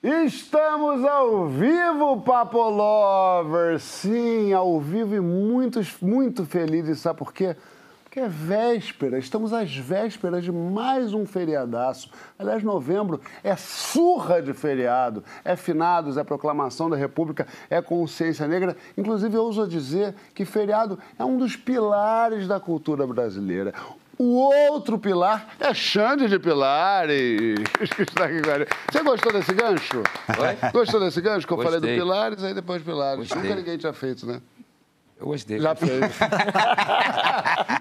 Estamos ao vivo, Papo Lover! Sim, ao vivo e muitos, muito felizes. Sabe por quê? Porque é véspera, estamos às vésperas de mais um feriadaço. Aliás, novembro é surra de feriado, é finados, é proclamação da República, é consciência negra. Inclusive, eu ouso dizer que feriado é um dos pilares da cultura brasileira. O outro pilar é Xande de Pilares. Você gostou desse gancho? Oi? Gostou desse gancho? Que eu Gostei. falei do Pilares, aí depois Pilares. Gostei. Nunca ninguém tinha feito, né? Eu gostei. Já fez.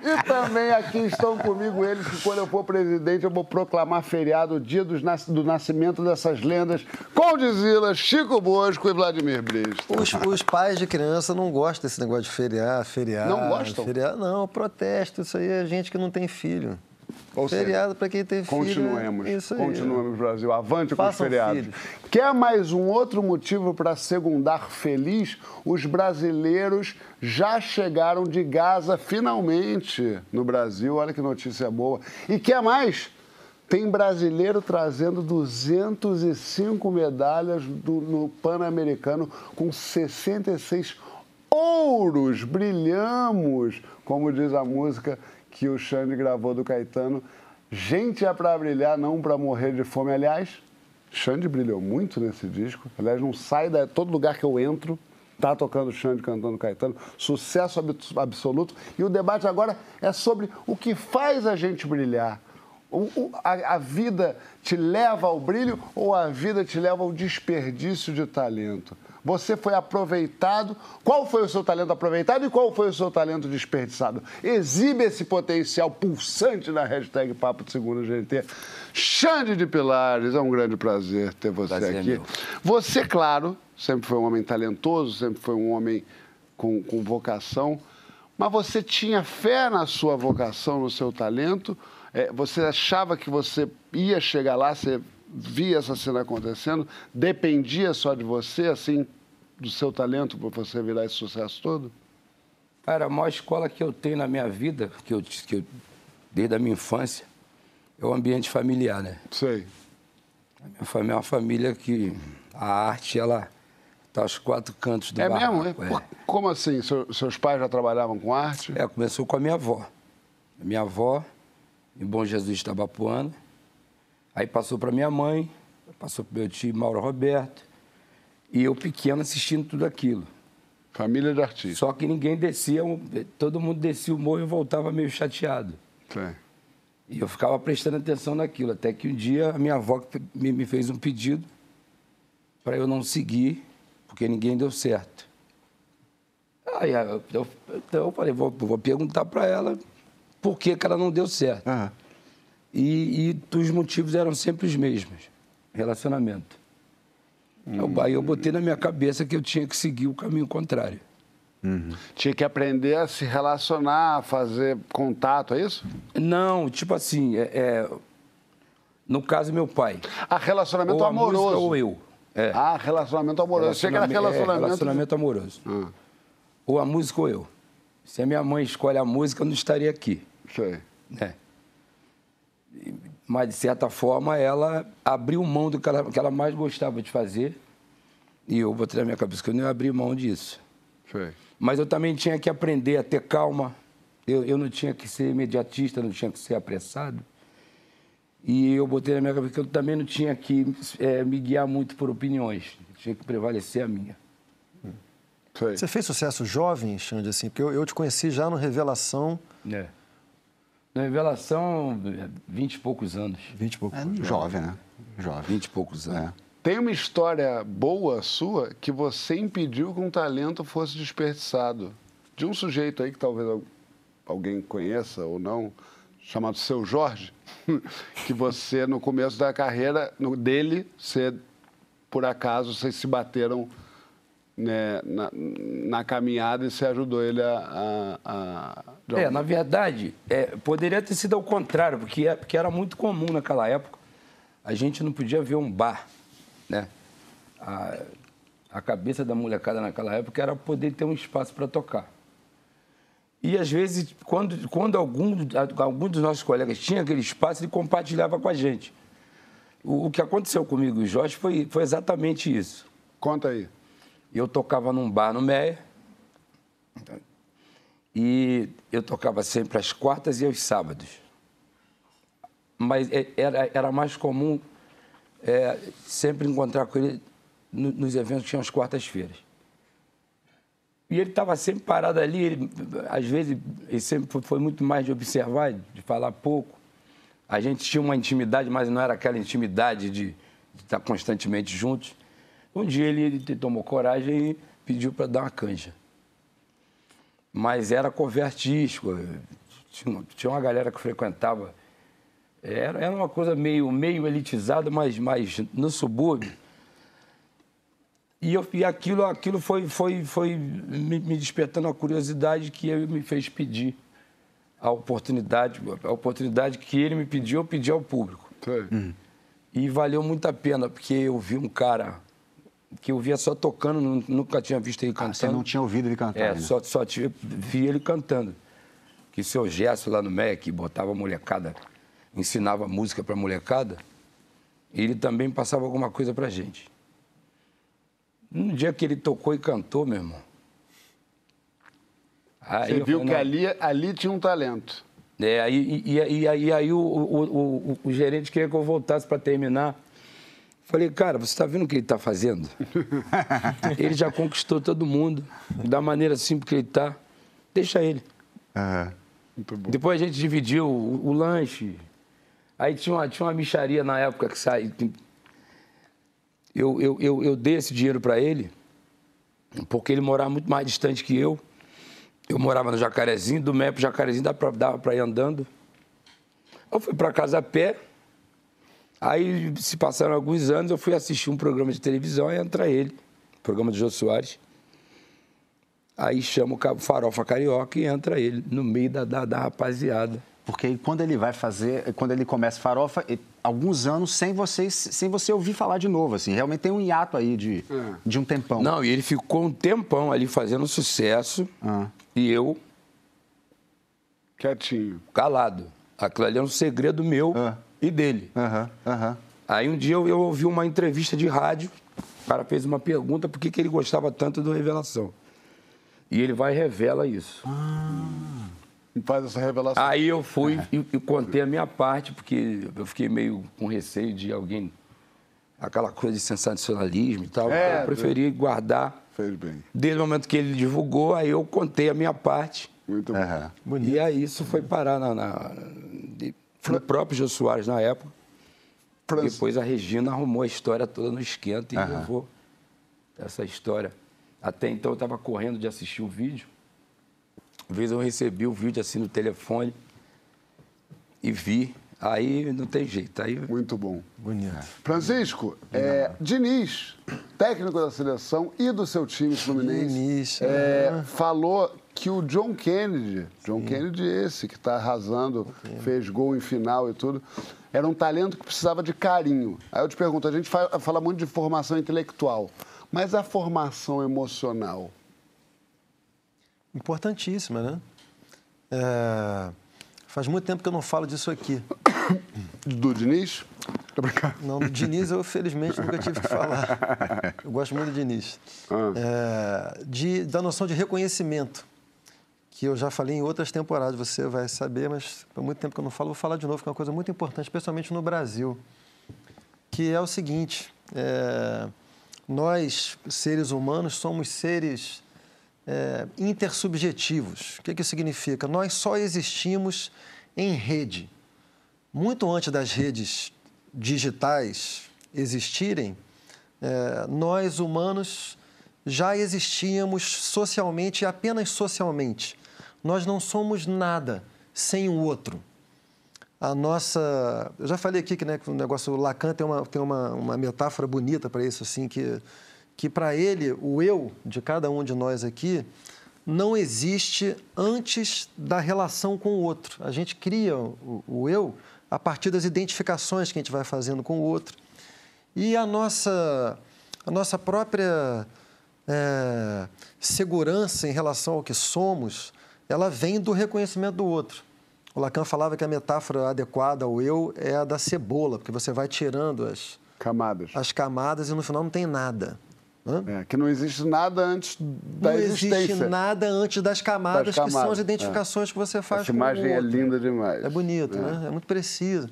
e também aqui estão comigo eles que quando eu for presidente eu vou proclamar feriado o dia do nascimento dessas lendas, Condizila, Chico Bosco e Vladimir Brista. Os, os, pais de criança não gostam desse negócio de feriar, feriar. Não gostam? Feriar, não, protesto. Isso aí é gente que não tem filho. Ou Feriado para quem tem filho. Continuemos. Isso aí. Continuemos, Brasil. Avante com os feriados. Filhos. Quer mais um outro motivo para segundar feliz? Os brasileiros já chegaram de Gaza finalmente no Brasil. Olha que notícia boa. E quer mais? Tem brasileiro trazendo 205 medalhas do, no Pan-Americano com 66 ouros. Brilhamos, como diz a música que o Xande gravou do Caetano. Gente é para brilhar, não para morrer de fome. Aliás, Xande brilhou muito nesse disco. Aliás, não sai de todo lugar que eu entro. Tá tocando Xande cantando Caetano, sucesso absoluto. E o debate agora é sobre o que faz a gente brilhar. O, o, a, a, vida te leva ao brilho ou a vida te leva ao desperdício de talento? Você foi aproveitado. Qual foi o seu talento aproveitado e qual foi o seu talento desperdiçado? Exibe esse potencial pulsante na hashtag Papo de Segunda GT. Xande de Pilares, é um grande prazer ter você prazer aqui. Meu. Você, claro, sempre foi um homem talentoso, sempre foi um homem com, com vocação, mas você tinha fé na sua vocação, no seu talento? É, você achava que você ia chegar lá, você via essa cena acontecendo, dependia só de você, assim, do seu talento para você virar esse sucesso todo? Cara, a maior escola que eu tenho na minha vida, que eu, que eu desde a minha infância, é o ambiente familiar, né? Sei. A minha família é uma família que a arte, ela está aos quatro cantos do É barraco, mesmo? É? Como assim? seus pais já trabalhavam com arte? É, começou com a minha avó. A minha avó, em Bom Jesus Tabapuana. Aí passou para minha mãe, passou para meu tio Mauro Roberto, e eu pequeno assistindo tudo aquilo. Família de artistas. Só que ninguém descia, todo mundo descia o morro e voltava meio chateado. Sim. E eu ficava prestando atenção naquilo, até que um dia a minha avó me fez um pedido para eu não seguir, porque ninguém deu certo. Aí eu, eu, então eu falei, vou, vou perguntar para ela por que, que ela não deu certo. Uhum. E, e os motivos eram sempre os mesmos, relacionamento. Hum. Aí eu botei na minha cabeça que eu tinha que seguir o caminho contrário. Uhum. Tinha que aprender a se relacionar, a fazer contato, é isso? Não, tipo assim, é, é... no caso, meu pai. Ah, relacionamento ou amoroso. ou eu. É. Ah, relacionamento amoroso. Chega era relacionamento... É, relacionamento amoroso. Ah. Ou a música ou eu. Se a minha mãe escolhe a música, eu não estaria aqui. Sei. É mas de certa forma ela abriu mão do que ela, que ela mais gostava de fazer. E eu botei na minha cabeça que eu não ia abrir mão disso. Mas eu também tinha que aprender a ter calma. Eu, eu não tinha que ser imediatista, não tinha que ser apressado. E eu botei na minha cabeça que eu também não tinha que é, me guiar muito por opiniões. Tinha que prevalecer a minha. Você fez sucesso jovem, Xande, assim? Porque eu, eu te conheci já no Revelação. É. Na revelação, vinte e poucos anos. Vinte e poucos é, anos. Jovem, né? Jovem. Vinte e poucos anos. É. Tem uma história boa sua que você impediu que um talento fosse desperdiçado. De um sujeito aí que talvez alguém conheça ou não, chamado Seu Jorge, que você, no começo da carreira no, dele, você, por acaso, vocês se bateram né, na, na, caminhada e você ajudou ele a. a, a é, na verdade, é, poderia ter sido ao contrário, porque, é, porque era muito comum naquela época. A gente não podia ver um bar, né? A, a cabeça da molecada naquela época era poder ter um espaço para tocar. E às vezes, quando, quando algum, algum dos nossos colegas tinha aquele espaço, ele compartilhava com a gente. o, o que aconteceu comigo e o Jorge foi, foi exatamente isso. Conta aí. Eu tocava num bar no Meia. E eu tocava sempre às quartas e aos sábados. Mas é, era, era mais comum é, sempre encontrar com ele nos eventos que tinham as quartas-feiras. E ele estava sempre parado ali, ele, às vezes, ele sempre foi muito mais de observar, de falar pouco. A gente tinha uma intimidade, mas não era aquela intimidade de, de estar constantemente juntos. Um dia ele, ele tomou coragem e pediu para dar uma canja. Mas era convertístico, tinha, tinha uma galera que frequentava. Era, era uma coisa meio, meio elitizada, mas, mas no subúrbio e, eu, e aquilo, aquilo foi, foi, foi me, me despertando a curiosidade que ele me fez pedir a oportunidade, a oportunidade que ele me pediu, eu pedi ao público. Hum. E valeu muito a pena, porque eu vi um cara que eu via só tocando, nunca tinha visto ele cantando. Ah, você não tinha ouvido ele cantar? É, só, só tinha, vi ele cantando. Que seu gesto lá no MEC, botava a molecada, ensinava música para a molecada, e ele também passava alguma coisa para gente. No dia que ele tocou e cantou, meu irmão. Aí Você viu falei, que ali, ali tinha um talento. É, aí, e, e, e, aí, aí o, o, o, o, gerente queria que eu voltasse para terminar. Falei, cara, você está vendo o que ele está fazendo? ele já conquistou todo mundo, da maneira simples que ele está. Deixa ele. Uhum. Depois a gente dividiu o, o, lanche. Aí tinha uma, tinha uma micharia na época que sai, eu, eu, eu, eu dei esse dinheiro para ele, porque ele morava muito mais distante que eu. Eu morava no Jacarezinho, do MEP Jacarezinho dava para ir andando. Eu fui para casa a pé. Aí se passaram alguns anos, eu fui assistir um programa de televisão e entra ele, programa do Jô Soares. Aí chama o Farofa Carioca e entra ele no meio da, da, da rapaziada. Porque quando ele vai fazer, quando ele começa farofa, alguns anos sem você, sem você ouvir falar de novo, assim. Realmente tem um hiato aí de, é. de um tempão. Não, e ele ficou um tempão ali fazendo sucesso ah. e eu... Quietinho. Calado. Aquilo ali é um segredo meu ah. E dele. Aham, aham. Aí um dia eu, eu, ouvi uma entrevista de rádio, o cara fez uma pergunta por que, que ele gostava tanto do Revelação. E ele vai e revela isso. Ah faz essa revelação. Aí eu fui é. e, e, contei a minha parte, porque eu fiquei meio com receio de alguém. aquela coisa de sensacionalismo e tal. É, eu preferi guardar. Fez bem. Desde o momento que ele divulgou, aí eu contei a minha parte. Muito bom. E aí isso foi parar na, na, no próprio Jô Soares na época. Depois a Regina arrumou a história toda no esquenta e levou essa história. Até então eu estava correndo de assistir o vídeo. Uma vez eu recebi o vídeo assim no telefone e vi. Aí não tem jeito. Aí... Muito bom. Bonito. Francisco, é, Diniz, técnico da seleção e do seu time Fluminense, Diniz, é, é. falou que o John Kennedy, John Sim. Kennedy esse que está arrasando, fez gol em final e tudo, era um talento que precisava de carinho. Aí eu te pergunto, a gente fala, fala muito de formação intelectual, mas a formação emocional, Importantíssima, né? É... Faz muito tempo que eu não falo disso aqui. Do Diniz? Não, do Diniz eu felizmente nunca tive que falar. Eu gosto muito do Diniz. Ah. É, de, da noção de reconhecimento, que eu já falei em outras temporadas, você vai saber, mas há muito tempo que eu não falo, vou falar de novo, que é uma coisa muito importante, especialmente no Brasil, que é o seguinte, é, nós, seres humanos, somos seres é, intersubjetivos. O que, que isso significa? Nós só existimos em rede. Muito antes das redes digitais existirem, é, nós humanos já existíamos socialmente e apenas socialmente. Nós não somos nada sem o outro. A nossa. Eu já falei aqui que, né, o negócio. O Lacan tem uma, tem uma, uma metáfora bonita para isso, assim, que que para ele, o eu de cada um de nós aqui, não existe antes da relação com o outro. A gente cria o, o, eu a partir das identificações que a gente vai fazendo com o outro. E a nossa, a nossa própria é, segurança em relação ao que somos, ela vem do reconhecimento do outro. O Lacan falava que a metáfora adequada ao eu é a da cebola, porque você vai tirando as camadas, as camadas e no final não tem nada. É, que não existe nada antes da não existência. Não existe nada antes das camadas, das camadas que são as identificações é. que você faz Essa com imagem o outro. é linda demais. É bonito, é. né? É muito preciso.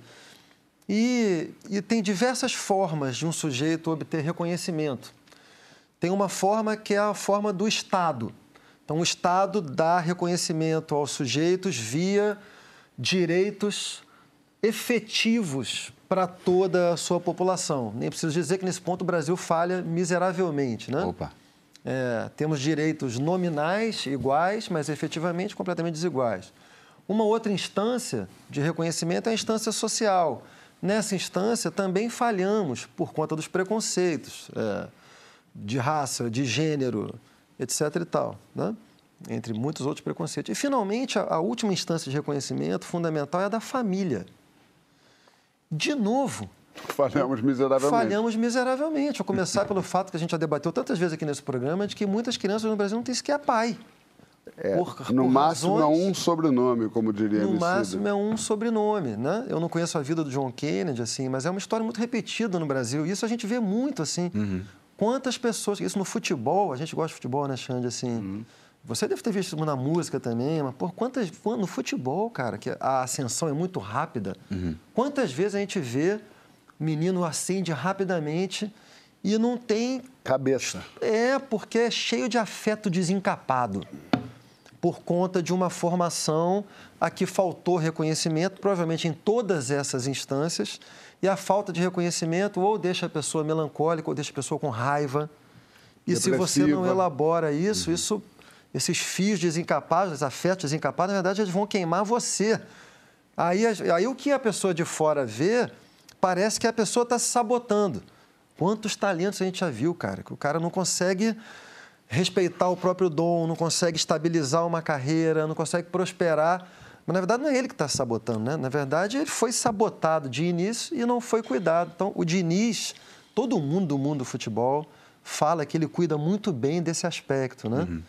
E, e tem diversas formas de um sujeito obter reconhecimento. Tem uma forma que é a forma do Estado. Então, o Estado dá reconhecimento aos sujeitos via direitos efetivos para toda a sua população. Nem preciso dizer que nesse ponto o Brasil falha miseravelmente, né? Opa. É, temos direitos nominais iguais, mas efetivamente completamente desiguais. Uma outra instância de reconhecimento é a instância social. Nessa instância também falhamos por conta dos preconceitos é, de raça, de gênero, etc. e tal, né? entre muitos outros preconceitos. E, finalmente, a, a última instância de reconhecimento fundamental é a da família. De novo, Falhamos miseravelmente. Falhamos miseravelmente. A começar pelo fato que a gente já debateu tantas vezes aqui nesse programa de que muitas crianças no Brasil não têm sequer pai. É, por, no por máximo razões, é um sobrenome, como diria No Emicida. máximo é um sobrenome, né? Eu não conheço a vida do John Kennedy, assim, mas é uma história muito repetida no Brasil. E isso a gente vê muito, assim. Uhum. Quantas pessoas... Isso no futebol, a gente gosta de futebol, né, Xande? Assim, uhum. Você deve ter visto na música também, mas por quantas... No futebol, cara, que a ascensão é muito rápida. Uhum. Quantas vezes a gente vê menino acende rapidamente e não tem... Cabeça. É, porque é cheio de afeto desencapado por conta de uma formação a que faltou reconhecimento, provavelmente em todas essas instâncias, e a falta de reconhecimento ou deixa a pessoa melancólica ou deixa a pessoa com raiva. E Depressiva. se você não elabora isso, uhum. isso esses fios desencapados, afetos desencapados, na verdade, eles vão queimar você. Aí, aí o que a pessoa de fora vê, parece que a pessoa está se sabotando. Quantos talentos a gente já viu, cara, que o cara não consegue respeitar o próprio dom, não consegue estabilizar uma carreira, não consegue prosperar. Mas, na verdade, não é ele que está sabotando, né? Na verdade, ele foi sabotado de início e não foi cuidado. Então, o Diniz, todo mundo do mundo do futebol, fala que ele cuida muito bem desse aspecto, né? Uhum.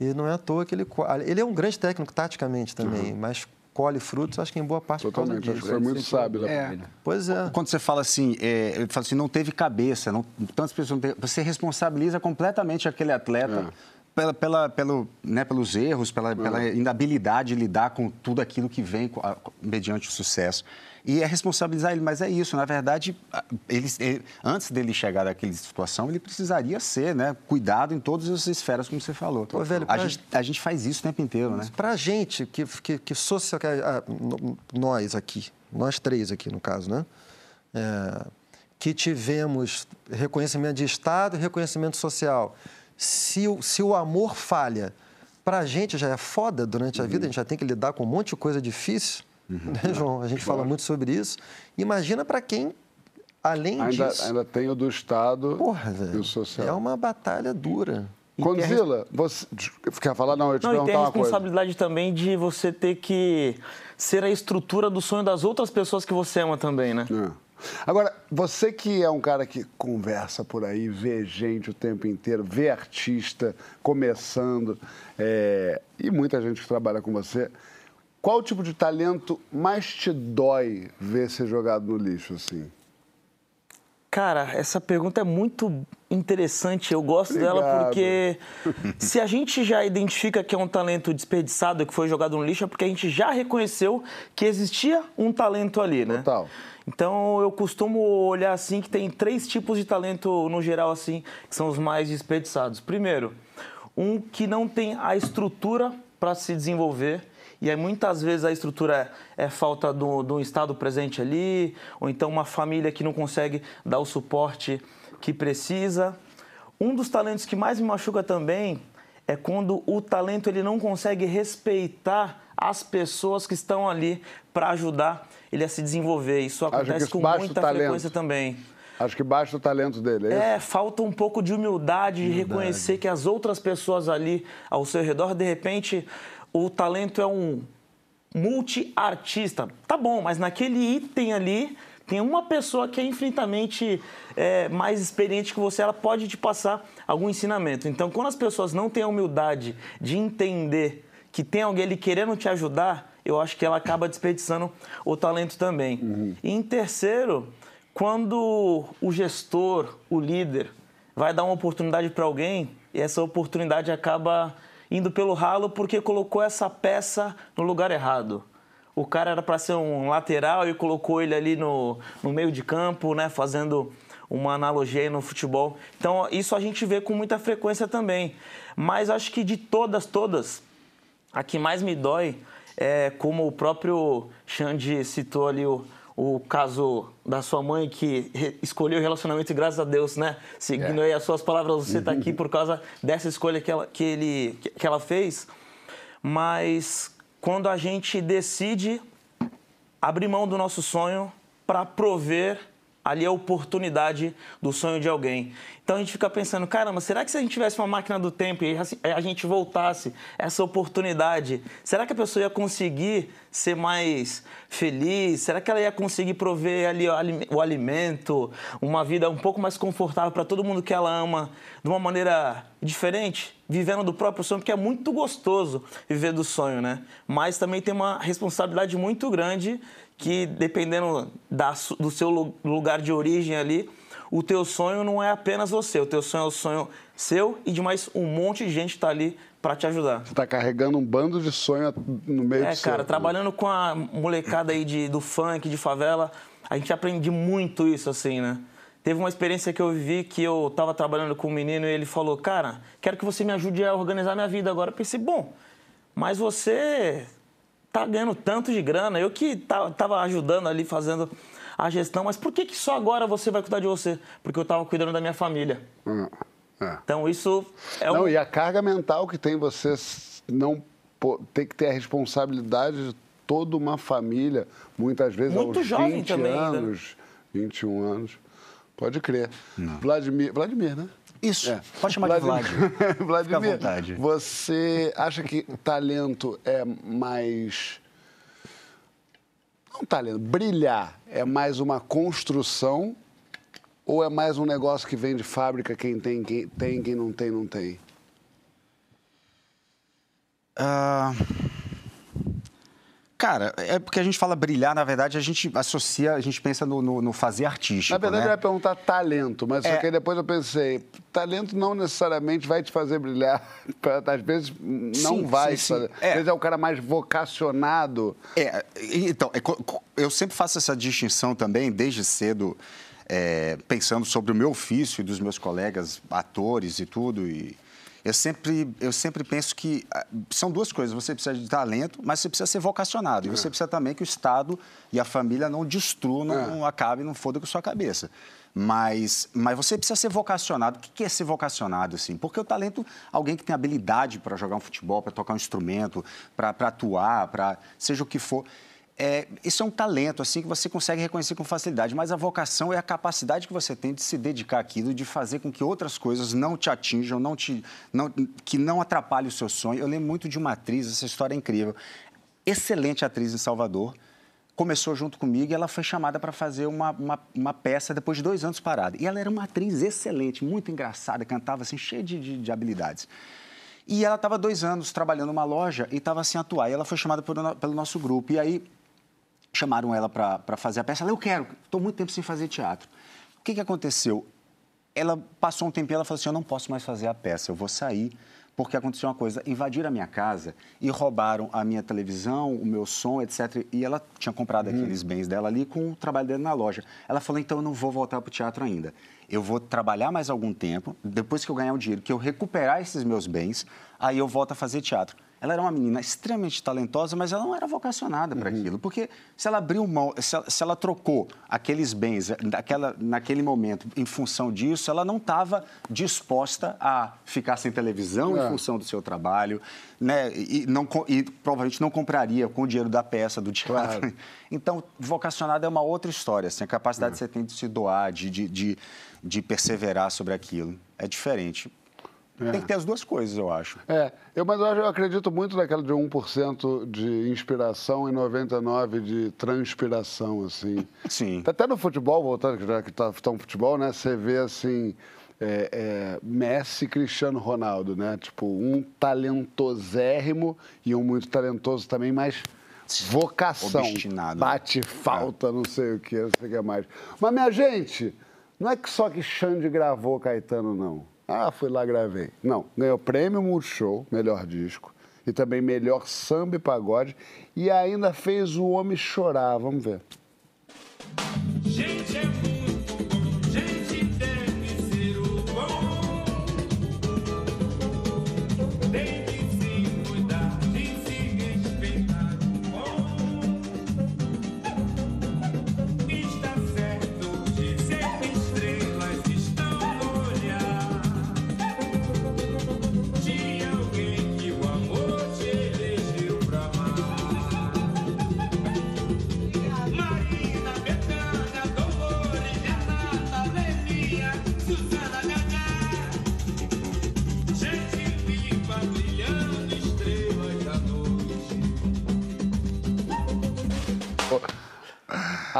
E não é à toa que ele... Ele é um grande técnico taticamente também, uhum. mas colhe frutos, acho que em boa parte Totalmente, por acho que foi muito sábio. É. Pois é. Quando você fala assim, é, ele fala assim, não teve cabeça, não, tantas pessoas não teve, você responsabiliza completamente aquele atleta é. Pela, pela, pelo, né, pelos erros, pela, pela é. inabilidade de lidar com tudo aquilo que vem mediante o sucesso e é responsabilizar ele. Mas é isso, na verdade, ele, ele, antes dele chegar naquela situação, ele precisaria ser, né? Cuidado em todas as esferas, como você falou. Pô, velho, a, gente, a gente faz isso o tempo inteiro, né? Para a gente, que, que, que social, nós aqui, nós três aqui no caso, né? É, que tivemos reconhecimento de Estado e reconhecimento social. Se, se o amor falha, para a gente já é foda durante a vida, a gente já tem que lidar com um monte de coisa difícil. Uhum. Né, João? A gente claro. fala muito sobre isso. Imagina para quem, além ainda, disso. Ainda tem o do Estado Porra, e o social. É uma batalha dura. Condzilla, você quer falar? Não, eu te não, perguntar e tem a responsabilidade também de você ter que ser a estrutura do sonho das outras pessoas que você ama também, né? É. Agora, você que é um cara que conversa por aí, vê gente o tempo inteiro, vê artista começando, é, e muita gente que trabalha com você, qual tipo de talento mais te dói ver ser jogado no lixo, assim? Cara, essa pergunta é muito interessante. Eu gosto Obrigado. dela porque se a gente já identifica que é um talento desperdiçado, que foi jogado no lixo, é porque a gente já reconheceu que existia um talento ali, né? Total. Então eu costumo olhar assim que tem três tipos de talento no geral assim, que são os mais desperdiçados. Primeiro, um que não tem a estrutura para se desenvolver e aí muitas vezes a estrutura é, é falta do, do Estado presente ali, ou então uma família que não consegue dar o suporte que precisa. Um dos talentos que mais me machuca também é quando o talento ele não consegue respeitar as pessoas que estão ali para ajudar ele a se desenvolver. Isso acontece isso com muita frequência também. Acho que baixa o talento dele. É, é falta um pouco de humildade, humildade, de reconhecer que as outras pessoas ali ao seu redor, de repente, o talento é um multi-artista. Tá bom, mas naquele item ali tem uma pessoa que é infinitamente é, mais experiente que você, ela pode te passar algum ensinamento. Então, quando as pessoas não têm a humildade de entender que tem alguém ali querendo te ajudar, eu acho que ela acaba desperdiçando o talento também. Uhum. E em terceiro, quando o gestor, o líder, vai dar uma oportunidade para alguém, e essa oportunidade acaba indo pelo ralo porque colocou essa peça no lugar errado. O cara era para ser um lateral e colocou ele ali no, no meio de campo, né, fazendo uma analogia aí no futebol. Então, isso a gente vê com muita frequência também. Mas acho que de todas, todas, a que mais me dói é como o próprio Xande citou ali o, o caso da sua mãe que escolheu o relacionamento e graças a Deus, né? Seguindo é. aí as suas palavras, você está aqui por causa dessa escolha que ela, que ele, que ela fez. Mas quando a gente decide abrir mão do nosso sonho para prover ali a oportunidade do sonho de alguém. Então a gente fica pensando, caramba, será que se a gente tivesse uma máquina do tempo e a gente voltasse essa oportunidade, será que a pessoa ia conseguir ser mais feliz? Será que ela ia conseguir prover ali o alimento, uma vida um pouco mais confortável para todo mundo que ela ama, de uma maneira diferente, vivendo do próprio sonho, porque é muito gostoso viver do sonho, né? Mas também tem uma responsabilidade muito grande que dependendo da, do seu lugar de origem ali, o teu sonho não é apenas você, o teu sonho é o sonho seu e de mais um monte de gente está ali para te ajudar. Você está carregando um bando de sonho no meio É, cara, trabalhando com a molecada aí de, do funk, de favela, a gente aprende muito isso, assim, né? Teve uma experiência que eu vivi que eu estava trabalhando com um menino e ele falou, cara, quero que você me ajude a organizar minha vida agora. Eu pensei, bom, mas você tá ganhando tanto de grana, eu que tava ajudando ali, fazendo a gestão, mas por que, que só agora você vai cuidar de você? Porque eu estava cuidando da minha família. Hum, é. Então isso é Não, um... e a carga mental que tem você não tem que ter a responsabilidade de toda uma família, muitas vezes Muito aos jovem 20 também anos, ainda. 21 anos. Pode crer. Não. Vladimir, Vladimir, né? Isso, é. pode chamar Vladimir, de Vlad. Vladimir, Fica à vontade. Você acha que talento é mais. Não talento, brilhar é mais uma construção ou é mais um negócio que vem de fábrica, quem tem, quem tem, quem não tem, não tem? Uh... Cara, é porque a gente fala brilhar, na verdade, a gente associa, a gente pensa no, no, no fazer artístico. Na verdade, né? eu ia perguntar talento, mas é... só que depois eu pensei, talento não necessariamente vai te fazer brilhar. Às vezes não sim, vai. Sim, sim. Às é. vezes é o cara mais vocacionado. É, então, é, eu sempre faço essa distinção também, desde cedo, é, pensando sobre o meu ofício e dos meus colegas atores e tudo. E, eu sempre, eu sempre penso que ah, são duas coisas. Você precisa de talento, mas você precisa ser vocacionado. E você é. precisa também que o Estado e a família não destruam, não, é. não acabem, não foda com a sua cabeça. Mas, mas você precisa ser vocacionado. O que é ser vocacionado, assim? Porque o talento, alguém que tem habilidade para jogar um futebol, para tocar um instrumento, para atuar, para seja o que for é, isso é um talento assim que você consegue reconhecer com facilidade, mas a vocação é a capacidade que você tem de se dedicar àquilo, de fazer com que outras coisas não te atinjam, não te, não, que não atrapalhem o seu sonho. Eu lembro muito de uma atriz, essa história é incrível, excelente atriz em Salvador, começou junto comigo e ela foi chamada para fazer uma, uma, uma, peça depois de dois anos parada. E ela era uma atriz excelente, muito engraçada, cantava assim, cheia de, de, de habilidades. E ela estava dois anos trabalhando numa loja e estava sem atuar. E ela foi chamada pelo, pelo nosso grupo. E aí chamaram ela para fazer a peça. Ela, eu quero, estou muito tempo sem fazer teatro. O que, que aconteceu? Ela passou um tempo e ela falou assim, eu não posso mais fazer a peça, eu vou sair, porque aconteceu uma coisa, invadiram a minha casa e roubaram a minha televisão, o meu som, etc. E ela tinha comprado hum. aqueles bens dela ali com o trabalho dela na loja. Ela falou, então eu não vou voltar para o teatro ainda. Eu vou trabalhar mais algum tempo, depois que eu ganhar o dinheiro, que eu recuperar esses meus bens, aí eu volto a fazer teatro. Ela era uma menina extremamente talentosa, mas ela não era vocacionada para uhum. aquilo. Porque se ela abriu mão, se ela, se ela trocou aqueles bens daquela, naquele momento em função disso, ela não estava disposta a ficar sem televisão é. em função do seu trabalho, né? E, não, e provavelmente não compraria com o dinheiro da peça, do teatro. Claro. Então, vocacionada é uma outra história. Assim, a capacidade é. que você tem de se doar, de, de, de, de perseverar sobre aquilo. É diferente. É. Tem que ter as duas coisas, eu acho. É, eu, mas eu acredito muito naquela de 1% de inspiração e 99% de transpiração, assim. Sim. Até no futebol, voltando, já que está tá um futebol, né? Você vê, assim, é, é, Messi e Cristiano Ronaldo, né? Tipo, um talentosérrimo e um muito talentoso também, mas vocação. Obstinado. Bate falta, não sei o que, não sei o que mais. Mas, minha gente, não é que só que Xande gravou Caetano, não. Ah, fui lá, gravei. Não, ganhou prêmio Multishow, melhor disco, e também melhor samba e pagode, e ainda fez o homem chorar. Vamos ver.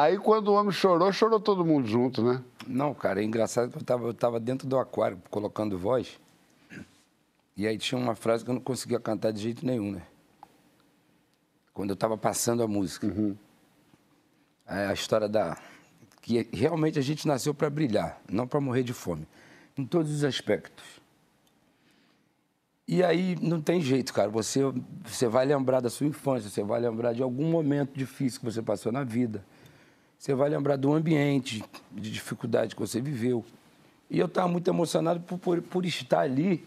Aí quando o homem chorou, chorou todo mundo junto, né? Não, cara, é engraçado que eu tava, eu tava dentro do aquário colocando voz. E aí tinha uma frase que eu não conseguia cantar de jeito nenhum, né? Quando eu tava passando a música. Uhum. É a história da. Que realmente a gente nasceu para brilhar, não para morrer de fome. Em todos os aspectos. E aí não tem jeito, cara. Você, você vai lembrar da sua infância, você vai lembrar de algum momento difícil que você passou na vida. Você vai lembrar do ambiente de dificuldade que você viveu. E eu estava muito emocionado por, por, por, estar ali.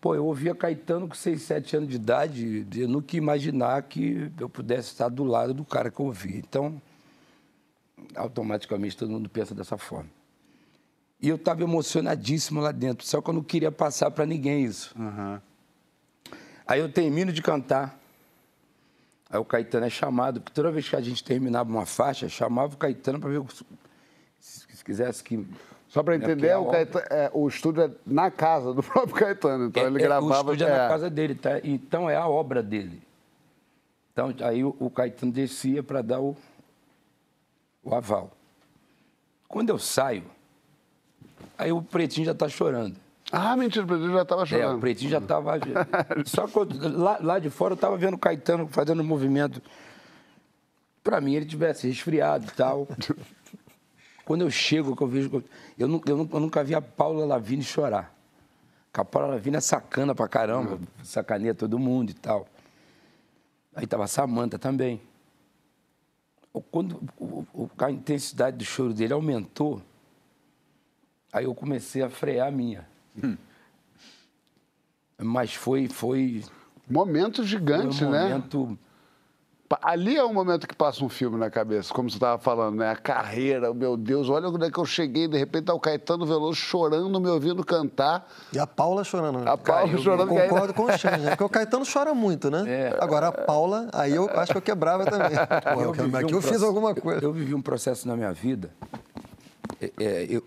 Pô, eu ouvia Caetano com 6, 7 anos de idade. Eu nunca ia imaginar que eu pudesse estar do lado do cara que eu ouvia. Então, automaticamente todo mundo pensa dessa forma. E eu estava emocionadíssimo lá dentro, só que eu não queria passar para ninguém isso. Uhum. Aí eu termino de cantar. Aí o Caetano é chamado, porque toda vez que a gente terminava uma faixa, chamava o Caetano para ver se, se quisesse que. Só para né, entender, né, o, Caetano, é, o estúdio é na casa do próprio Caetano, então é, ele gravava. É, o estúdio é, na é. casa dele, tá? então é a obra dele. Então aí o, o Caetano descia para dar o, o aval. Quando eu saio, aí o Pretinho já está chorando. Ah, mentira, o Pretinho já estava chorando. É, o Pretinho já estava... Só que lá, lá de fora eu estava vendo o Caetano fazendo um movimento. Para mim, ele tivesse resfriado e tal. Quando eu chego, que eu vejo... Eu, nunca, eu, eu nunca vi a Paula Lavigne chorar. Porque a Paula Lavigne é sacana pra caramba, uhum. sacaneia todo mundo e tal. Aí tava a Samanta também. Quando a intensidade do choro dele aumentou, aí eu comecei a frear a minha. Hum. Mas foi, foi. Momento gigante, um né? Momento. Ali é o momento que passa um filme na cabeça, como você estava falando, né? A carreira, meu Deus, olha onde é que eu cheguei, de repente tá o Caetano Veloso chorando, me ouvindo cantar. E a Paula chorando. Né? A Paula Cara, chorando. Eu concordo com o Xande, né? Porque o Caetano chora muito, né? É. Agora a Paula, aí eu acho que eu quebrava também. Pô, eu, eu, um eu fiz alguma coisa. Eu, eu, vivi um processo na minha vida. É, é, eu,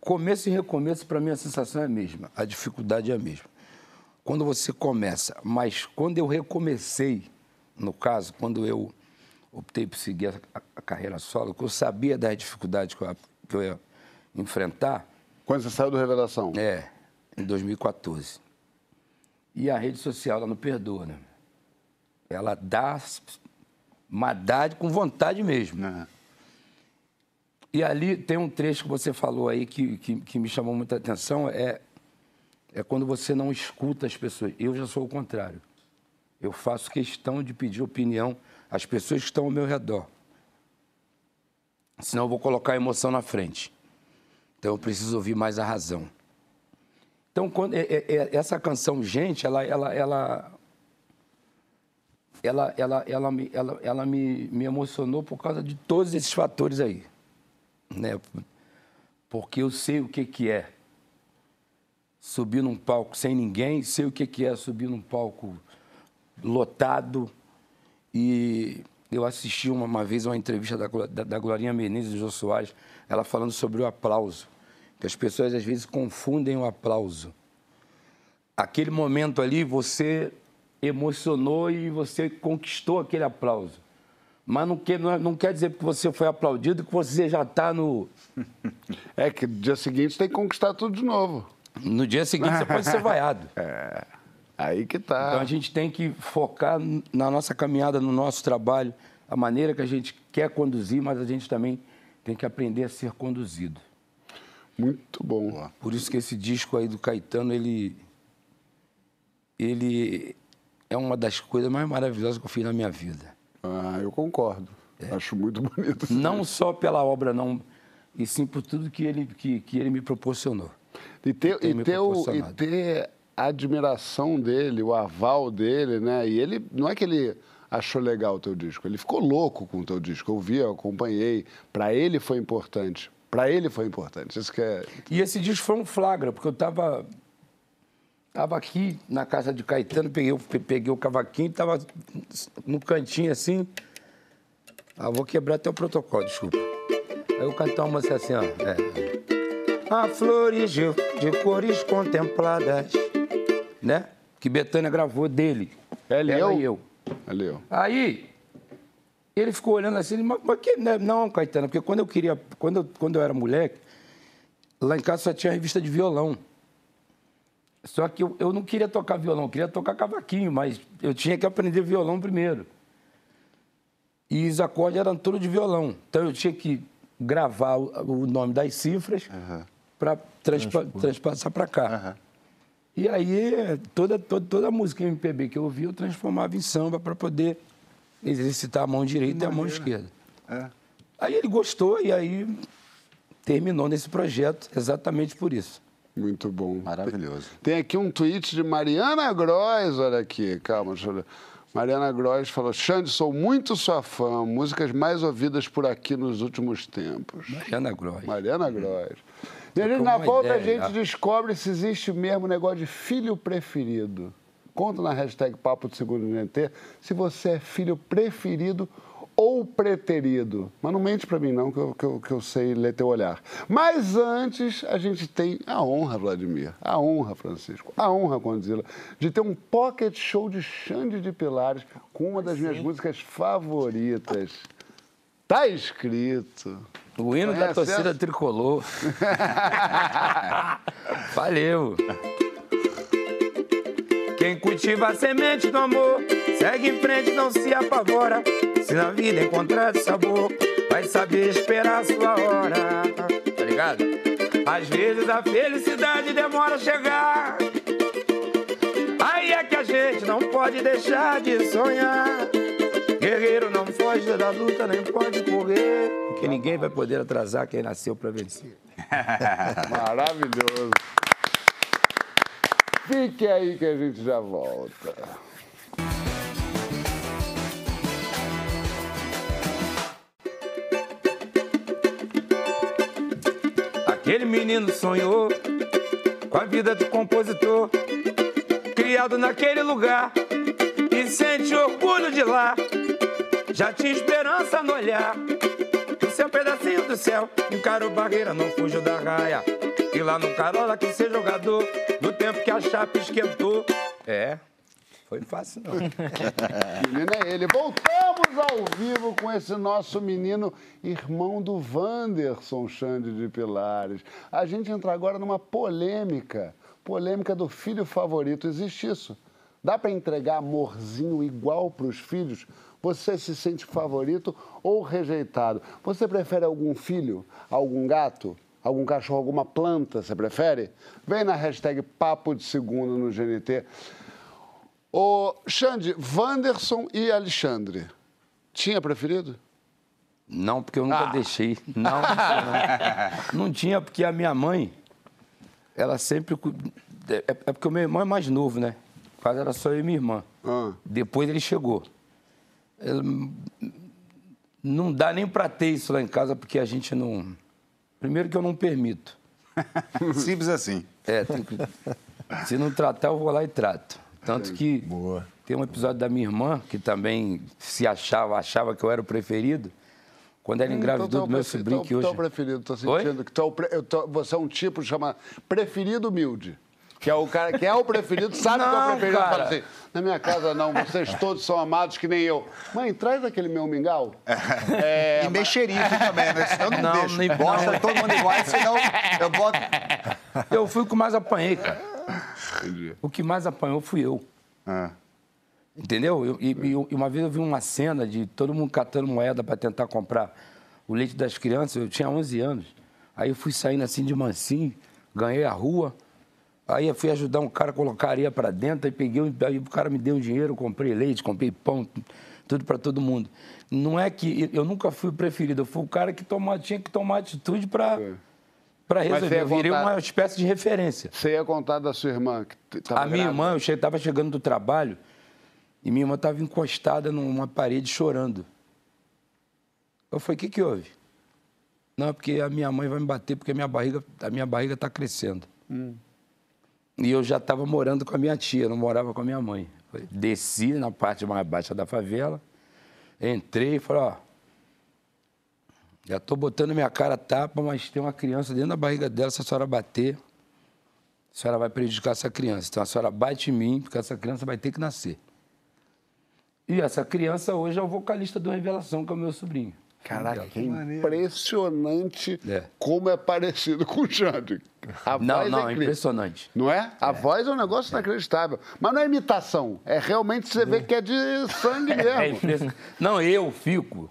Começo e recomeço, para mim, a sensação é a mesma, a dificuldade é a mesma. Quando você começa, mas quando eu recomecei, no caso, quando eu optei por seguir a, a carreira solo, que eu sabia das dificuldades que eu, que eu ia enfrentar. Quando você saiu do Revelação? É, em 2014. E a rede social, ela não perdoa, né? Ela dá maldade com vontade mesmo. Uhum. E ali tem um trecho que você falou aí que, que, que, me chamou muita atenção, é, é quando você não escuta as pessoas. Eu já sou o contrário. Eu faço questão de pedir opinião às pessoas que estão ao meu redor. Senão eu vou colocar a emoção na frente. Então eu preciso ouvir mais a razão. Então, quando, é, é, é essa canção, gente, ela, ela, ela, ela, ela, ela, me, ela, ela me, me emocionou por causa de todos esses fatores aí né? Porque eu sei o que, que é subir num palco sem ninguém, sei o que, que é subir num palco lotado. E eu assisti uma, uma vez uma entrevista da, da, da Glorinha Menezes e Jô Soares, ela falando sobre o aplauso, que as pessoas às vezes confundem o aplauso. Aquele momento ali, você emocionou e você conquistou aquele aplauso. Mas não quer, não quer dizer que você foi aplaudido que você já está no. É que no dia seguinte tem que conquistar tudo de novo. No dia seguinte você pode ser vaiado. É. Aí que tá. Então a gente tem que focar na nossa caminhada, no nosso trabalho, a maneira que a gente quer conduzir, mas a gente também tem que aprender a ser conduzido. Muito bom. Por isso que esse disco aí do Caetano, ele ele é uma das coisas mais maravilhosas que eu fiz na minha vida. Ah, eu concordo. É. Acho muito bonito. Não só pela obra, não, e sim por tudo que ele, que, que ele me proporcionou. E ter, e ter, o, e ter a admiração dele, o aval dele, né? E ele, não é que ele achou legal o teu disco, ele ficou louco com o teu disco. Eu vi, eu acompanhei. Para ele foi importante. Para ele foi importante. Isso que é... E esse disco foi um flagra, porque eu estava tava aqui na casa de Caetano, peguei, peguei o cavaquinho, estava no cantinho assim. Ah, vou quebrar até o protocolo, desculpa. Aí eu cantei uma música assim, ó. É. A flores de, de cores contempladas, né? Que Betânia gravou dele. Ela, Ela e eu. Ela e eu. Aí, ele ficou olhando assim, mas, mas que, né? não, Caetano, porque quando eu queria, quando eu, quando eu era moleque, lá em casa só tinha revista de violão. Só que eu, eu não queria tocar violão, eu queria tocar cavaquinho, mas eu tinha que aprender violão primeiro. E os acordes eram todos de violão. Então eu tinha que gravar o, o nome das cifras uhum. para transpa transpassar para cá. Uhum. E aí, toda, toda, toda a música MPB que eu ouvia, eu transformava em samba para poder exercitar a mão direita e a mão esquerda. É. Aí ele gostou e aí terminou nesse projeto exatamente por isso. Muito bom. Maravilhoso. Tem aqui um tweet de Mariana Gross, olha aqui, calma, deixa eu... Mariana Gross falou: Xande, sou muito sua fã, músicas mais ouvidas por aqui nos últimos tempos. Mariana Gross. Mariana Gross. E a gente, na volta ideia, a gente descobre se existe mesmo negócio de filho preferido. Conta na hashtag Papo de Segundo NT se você é filho preferido ou preterido. Mas não mente para mim, não, que eu, que, eu, que eu sei ler teu olhar. Mas antes, a gente tem a honra, Vladimir, a honra, Francisco, a honra, Condzilla, de ter um pocket show de Xande de Pilares com uma das Sim. minhas músicas favoritas. Tá escrito. O hino Conhece da torcida essa? tricolor. Valeu. Quem cultiva a semente do amor, segue em frente, não se apavora. Se na vida encontrar sabor, vai saber esperar a sua hora. Tá ligado? Às vezes a felicidade demora a chegar. Aí é que a gente não pode deixar de sonhar. Guerreiro não foge da luta, nem pode correr. Porque ninguém vai poder atrasar quem nasceu para vencer. Maravilhoso. Fique aí que a gente já volta. Aquele menino sonhou com a vida do compositor, criado naquele lugar e sente orgulho de lá. Já tinha esperança no olhar, do seu pedacinho do céu, encarou barreira, não fugiu da raia. E lá no Carola que ser jogador, no tempo que a chapa esquentou. É, foi fácil não. menino é ele. Voltamos ao vivo com esse nosso menino, irmão do Wanderson Xande de Pilares. A gente entra agora numa polêmica, polêmica do filho favorito. Existe isso? Dá para entregar amorzinho igual para os filhos? Você se sente favorito ou rejeitado? Você prefere algum filho, algum gato? Algum cachorro, alguma planta, você prefere? Vem na hashtag Papo de Segundo no GNT. O Xande, Wanderson e Alexandre. Tinha preferido? Não, porque eu nunca ah. deixei. Não, não, não. tinha, porque a minha mãe, ela sempre. É, é porque o meu irmão é mais novo, né? Quase era só eu e minha irmã. Ah. Depois ele chegou. Ele... Não dá nem para ter isso lá em casa, porque a gente não Primeiro que eu não permito. Simples assim. É, que... se não tratar, eu vou lá e trato. Tanto que Boa. Tem um episódio da minha irmã, que também se achava, achava que eu era o preferido. Quando ela hum, engravidou então, do meu sobrinho, que hoje... Então, preferido, tô sentindo Oi? que tô, tô, você é um tipo, chama preferido humilde que é o cara que é o preferido, sabe não, que é o preferido. Cara. Fala assim, na minha casa não, vocês todos são amados que nem eu. Mãe, traz aquele meu mingau. É, e mexerico também, né? Senão não, não deixo. Nem, Bosta, todo mundo igual, senão eu boto... Eu fui com mais apanhei, cara. Entendi. O que mais apanhou fui eu. Ah. Entendeu? Eu, e, e, uma vez eu vi uma cena de todo mundo catando moeda para tentar comprar o leite das crianças. Eu tinha 11 anos. Aí eu fui saindo assim de mansinho, ganhei a rua. Aí eu fui ajudar um cara a colocar areia para dentro, aí peguei, aí o cara me deu um dinheiro, comprei leite, comprei pão, tudo para todo mundo. Não é que eu nunca fui o preferido, eu fui o cara que tomar, tinha que tomar atitude para é. para resolver. Eu virei contar... uma espécie de referência. Você ia contar da sua irmã que A minha irmã, eu estava chegando do trabalho e minha irmã estava encostada numa parede chorando. Eu falei, o que, que houve? Não, porque a minha mãe vai me bater porque a minha barriga a minha barriga está crescendo. Hum. E eu já estava morando com a minha tia, não morava com a minha mãe. Desci na parte mais baixa da favela, entrei e falei, ó, já estou botando minha cara a tapa, mas tem uma criança dentro da barriga dela, se a senhora bater, a senhora vai prejudicar essa criança. Então a senhora bate em mim, porque essa criança vai ter que nascer. E essa criança hoje é o vocalista do Revelação, que é o meu sobrinho. Caraca, que impressionante é. como é parecido com o Xande. A não, não, é, é impressionante. Não é? A é. voz é um negócio inacreditável. Mas não é imitação. É realmente você vê que é de sangue é mesmo. É não, eu fico.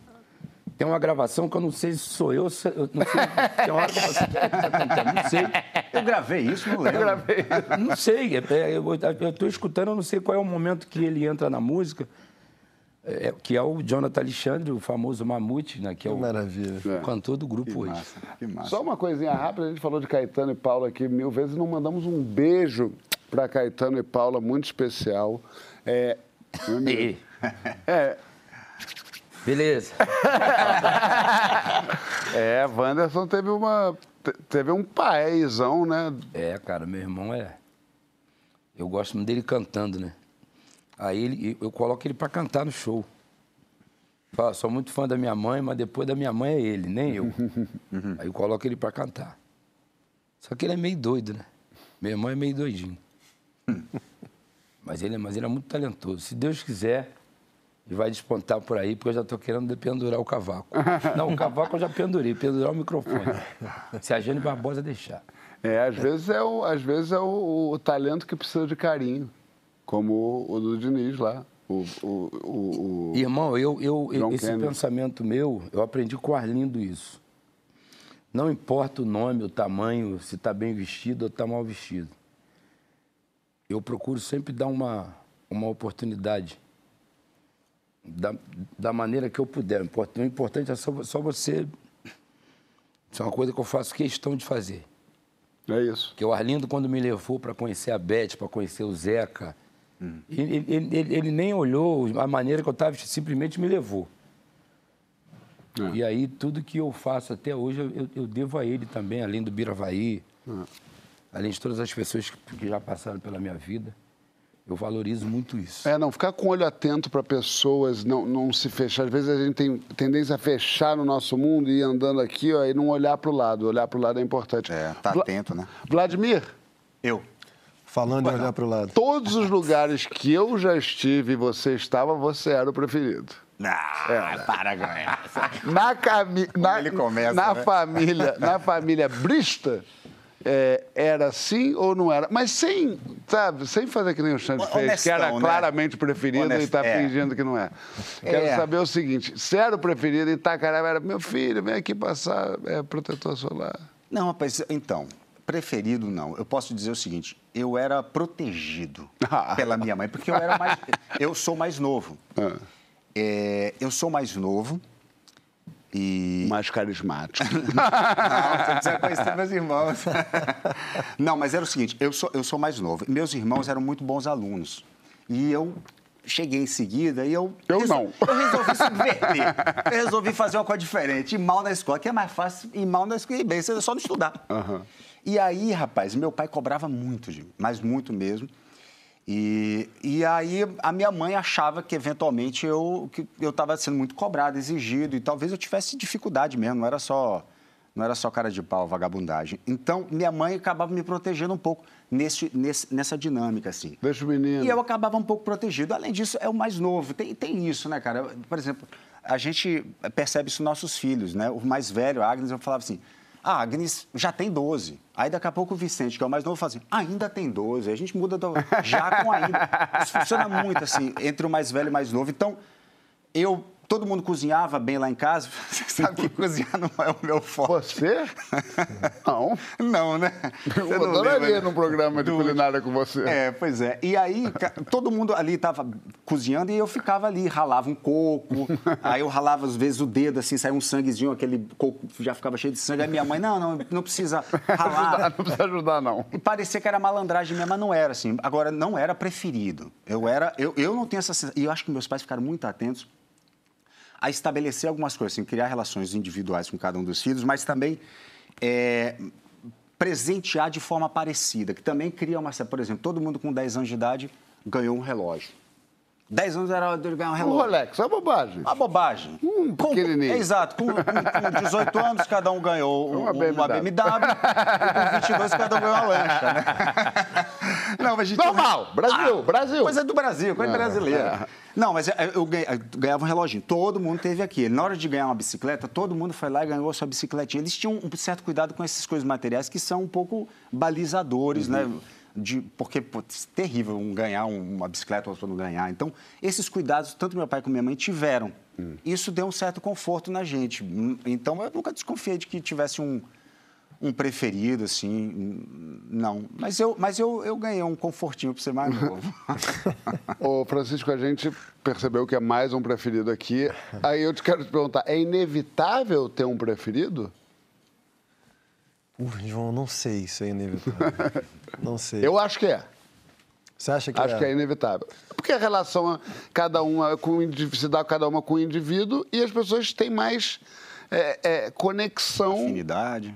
Tem uma gravação que eu não sei se sou eu, se, eu não sei. Tem uma hora que eu tá cantando, não sei. Eu gravei isso, não lembro. Eu gravei isso. Não sei. Eu estou escutando, eu não sei qual é o momento que ele entra na música. É, que é o Jonathan Alexandre, o famoso Mamute, né? Que é o, Maravilha. o cantor do grupo que hoje. Massa, que massa. Só uma coisinha rápida, a gente falou de Caetano e Paula aqui mil vezes, não mandamos um beijo para Caetano e Paula, muito especial. É, é, Beleza. é, Wanderson teve uma. Teve um paizão, né? É, cara, meu irmão é. Eu gosto muito dele cantando, né? Aí ele, eu coloco ele para cantar no show. Fala, sou muito fã da minha mãe, mas depois da minha mãe é ele, nem eu. Aí eu coloco ele para cantar. Só que ele é meio doido, né? Meu irmão é meio doidinho. mas, ele, mas ele é muito talentoso. Se Deus quiser, ele vai despontar por aí, porque eu já estou querendo pendurar o cavaco. Não, o cavaco eu já pendurei, pendurar o microfone. Se a Jane Barbosa deixar. É, às vezes é o, às vezes é o, o talento que precisa de carinho como o do Diniz lá. O, o, o, o Irmão, eu, eu, esse Kennedy. pensamento meu, eu aprendi com o Arlindo isso. Não importa o nome, o tamanho, se está bem vestido ou está mal vestido. Eu procuro sempre dar uma, uma oportunidade da, da maneira que eu puder. O importante é só, só você. Isso é uma coisa que eu faço questão de fazer. É isso. Que o Arlindo, quando me levou para conhecer a Beth, para conhecer o Zeca, Hum. Ele, ele, ele, nem olhou a maneira que eu estava, simplesmente me levou. É. E aí, tudo que eu faço até hoje, eu, eu devo a ele também, além do Biravaí, é. além de todas as pessoas que, que já passaram pela minha vida. Eu valorizo muito isso. É, não, ficar com o olho atento para pessoas, não, não se fechar. Às vezes a gente tem tendência a fechar no nosso mundo e ir andando aqui ó, e não olhar para o lado. Olhar para o lado é importante. É, tá Vla atento, né? Vladimir? Eu. Falando e olhar para o lado. Todos os lugares que eu já estive e você estava, você era o preferido. Não, era. para com essa. Na, cami na, ele começa, na né? família, na família Brista, é, era assim ou não era? Mas sem, sabe, sem fazer que nem o Xande fez, que era né? claramente preferido Honest... e está é. fingindo que não é. Quero é. saber o seguinte: se era o preferido e Itacaré era meu filho, vem aqui passar é, protetor solar. Não, rapaz, então, preferido não. Eu posso dizer o seguinte: eu era protegido pela minha mãe, porque eu era mais. eu sou mais novo. Ah. É, eu sou mais novo. E... Mais carismático. não, precisa conhecer meus irmãos. não, mas era o seguinte: eu sou, eu sou mais novo. Meus irmãos eram muito bons alunos. E eu cheguei em seguida e eu. Eu não. Eu resolvi subverter. Eu resolvi fazer uma coisa diferente. Ir mal na escola, que é mais fácil ir mal na escola e bem, é só não estudar. Uhum. E aí, rapaz, meu pai cobrava muito de mim, mas muito mesmo. E, e aí a minha mãe achava que eventualmente eu que eu estava sendo muito cobrado, exigido e talvez eu tivesse dificuldade mesmo, não era só não era só cara de pau, vagabundagem. Então minha mãe acabava me protegendo um pouco nesse, nesse, nessa dinâmica assim. Deixa o menino. E eu acabava um pouco protegido. Além disso, é o mais novo. Tem, tem isso, né, cara? Por exemplo, a gente percebe isso nos nossos filhos, né? O mais velho, Agnes, eu falava assim: a Agnes já tem 12. Aí daqui a pouco o Vicente, que é o mais novo, fala assim, ainda tem 12. Aí a gente muda do... já com ainda. Isso funciona muito assim, entre o mais velho e o mais novo. Então, eu todo mundo cozinhava bem lá em casa. Você sabe que cozinhar não é o meu forte. Você? Não. Não, né? Eu não adoraria lembra? num programa de culinária com você. É, pois é. E aí, todo mundo ali estava cozinhando e eu ficava ali, ralava um coco. aí eu ralava, às vezes, o dedo, assim, saía um sanguezinho, aquele coco já ficava cheio de sangue. Aí minha mãe, não, não, não precisa ralar. não precisa ajudar, não. E parecia que era malandragem minha, mas não era, assim. Agora, não era preferido. Eu era... Eu, eu não tenho essa sensação... E eu acho que meus pais ficaram muito atentos a estabelecer algumas coisas, assim, criar relações individuais com cada um dos filhos, mas também é, presentear de forma parecida, que também cria uma... Por exemplo, todo mundo com 10 anos de idade ganhou um relógio. 10 anos era hora de ganhar um relógio. Um Rolex, é uma bobagem. Uma bobagem. Um pequenininho. Com, exato. Com, com, com, 18 anos, cada um ganhou uma, BMW. Uma BMW e com 22, cada um ganhou uma lancha, né? Não, mas a gente... Normal. Brasil, ah, Brasil. Coisa do Brasil, coisa é, brasileira. É. Não, mas eu, ganhava um reloginho. Todo mundo teve aqui. Na hora de ganhar uma bicicleta, todo mundo foi lá e ganhou a sua bicicletinha. Eles tinham um certo cuidado com essas coisas materiais que são um pouco balizadores, uhum. né? De, porque pô, é terrível um ganhar uma bicicleta ou outro não ganhar. Então, esses cuidados, tanto meu pai como minha mãe tiveram. Uhum. Isso deu um certo conforto na gente. Então, eu nunca desconfiei de que tivesse um, um preferido, assim, não. Mas eu, mas eu, eu ganhei um confortinho para ser mais novo. Ô, Francisco, a gente percebeu que é mais um preferido aqui. Aí eu te quero te perguntar, é inevitável ter um preferido? Uh, João, não sei se é inevitável. não sei. Eu acho que é. Você acha que Acho é? que é inevitável. Porque a relação, cada uma com se dá cada uma com o indivíduo e as pessoas têm mais é, é, conexão. Afinidade.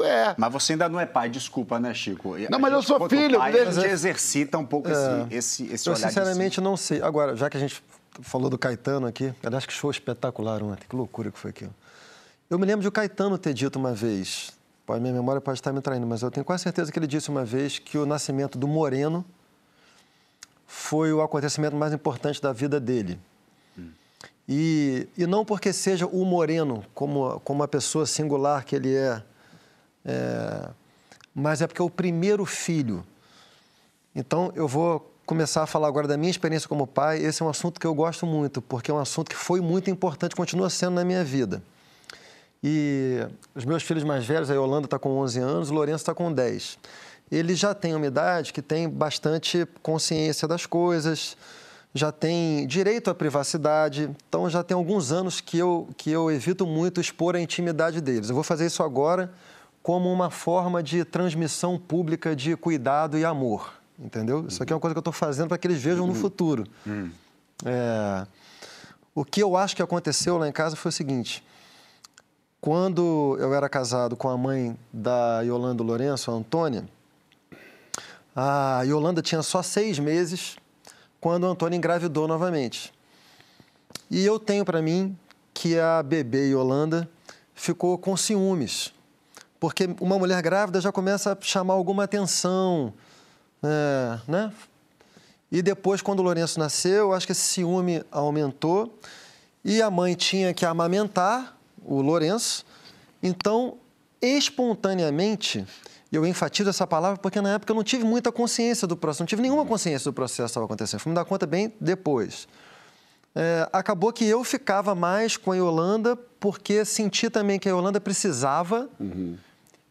É. Mas você ainda não é pai, desculpa, né, Chico? Não, mas eu sou filho. Pai, a gente exercita um pouco é. esse, esse, esse eu, olhar sinceramente, si. não sei. Agora, já que a gente falou do Caetano aqui, aliás, que show espetacular ontem, que loucura que foi aquilo. Eu me lembro de o Caetano ter dito uma vez, pode, minha memória pode estar me traindo, mas eu tenho quase certeza que ele disse uma vez que o nascimento do Moreno foi o acontecimento mais importante da vida dele. Hum. E, e não porque seja o Moreno, como, como uma pessoa singular que ele é, é, mas é porque é o primeiro filho. Então, eu vou começar a falar agora da minha experiência como pai. Esse é um assunto que eu gosto muito, porque é um assunto que foi muito importante, continua sendo na minha vida. E os meus filhos mais velhos, a Yolanda está com 11 anos, o Lourenço está com 10. Eles já têm uma idade que tem bastante consciência das coisas, já tem direito à privacidade, então já tem alguns anos que eu, que eu evito muito expor a intimidade deles. Eu vou fazer isso agora como uma forma de transmissão pública de cuidado e amor, entendeu? Isso aqui é uma coisa que eu estou fazendo para que eles vejam no uhum. futuro. Uhum. É... O que eu acho que aconteceu lá em casa foi o seguinte: quando eu era casado com a mãe da Yolanda Lourenço, a Antônia, a Yolanda tinha só seis meses quando a Antônia engravidou novamente. E eu tenho para mim que a bebê Yolanda ficou com ciúmes porque uma mulher grávida já começa a chamar alguma atenção, é, né? E depois, quando o Lourenço nasceu, acho que esse ciúme aumentou e a mãe tinha que amamentar o Lourenço. Então, espontaneamente, eu enfatizo essa palavra porque na época eu não tive muita consciência do processo, não tive nenhuma consciência do processo que estava acontecendo. Fui me dar conta bem depois. É, acabou que eu ficava mais com a Yolanda porque senti também que a Yolanda precisava. Uhum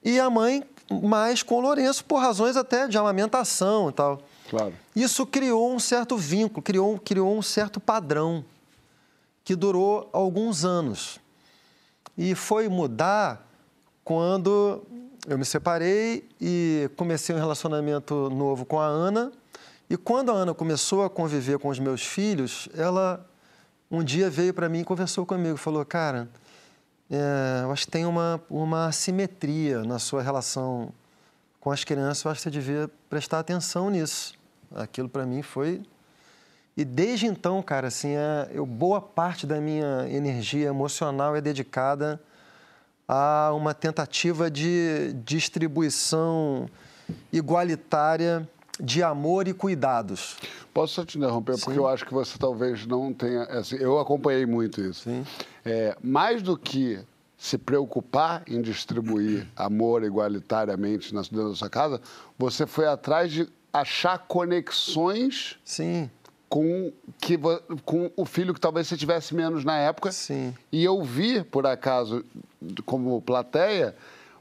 e a mãe mais com o Lourenço, por razões até de amamentação e tal. Claro. Isso criou um certo vínculo, criou, criou um certo padrão que durou alguns anos. E foi mudar quando eu me separei e comecei um relacionamento novo com a Ana. E quando a Ana começou a conviver com os meus filhos, ela um dia veio para mim e conversou comigo, falou: "Cara, é, eu acho que tem uma, uma assimetria na sua relação com as crianças. Eu acho que você devia prestar atenção nisso. Aquilo para mim foi. E desde então, cara, assim, é, eu, boa parte da minha energia emocional é dedicada a uma tentativa de distribuição igualitária de amor e cuidados. Posso só te interromper? Sim. Porque eu acho que você talvez não tenha. Assim, eu acompanhei muito isso. Sim. É, mais do que se preocupar em distribuir amor igualitariamente dentro da sua casa, você foi atrás de achar conexões Sim. Com, que, com o filho que talvez você tivesse menos na época. Sim. E eu vi, por acaso, como plateia,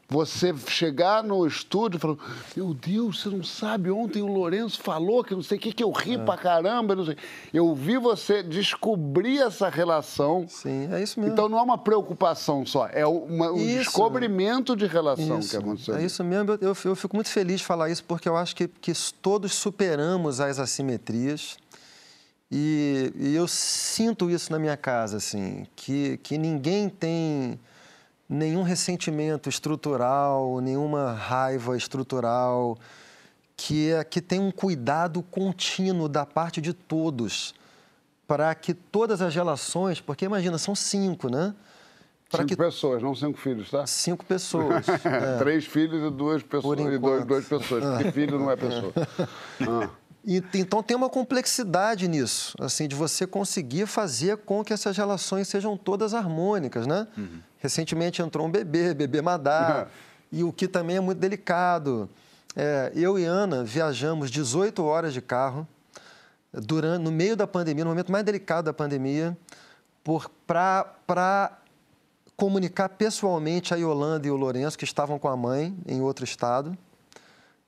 você chegar no estúdio e falar, meu Deus, você não sabe, ontem o Lourenço falou que não sei o que, que eu ri é. pra caramba, não sei. Eu vi você descobrir essa relação. Sim, é isso mesmo. Então não é uma preocupação só, é uma, um isso. descobrimento de relação isso. que aconteceu. É isso mesmo, eu, eu, eu, fico muito feliz de falar isso, porque eu acho que, que todos superamos as assimetrias. E, e eu sinto isso na minha casa, assim, que, que ninguém tem nenhum ressentimento estrutural, nenhuma raiva estrutural, que, é, que tem um cuidado contínuo da parte de todos para que todas as relações, porque imagina, são cinco, né? Pra cinco que... pessoas, não cinco filhos, tá? Cinco pessoas. é. Três filhos e duas pessoas. E dois, duas pessoas, porque filho não é pessoa. Ah. E, então tem uma complexidade nisso, assim, de você conseguir fazer com que essas relações sejam todas harmônicas, né? Uhum. Recentemente entrou um bebê, bebê Madá, e o que também é muito delicado. É, eu e Ana viajamos 18 horas de carro durante, no meio da pandemia, no momento mais delicado da pandemia, para comunicar pessoalmente a Yolanda e o Lourenço, que estavam com a mãe em outro estado,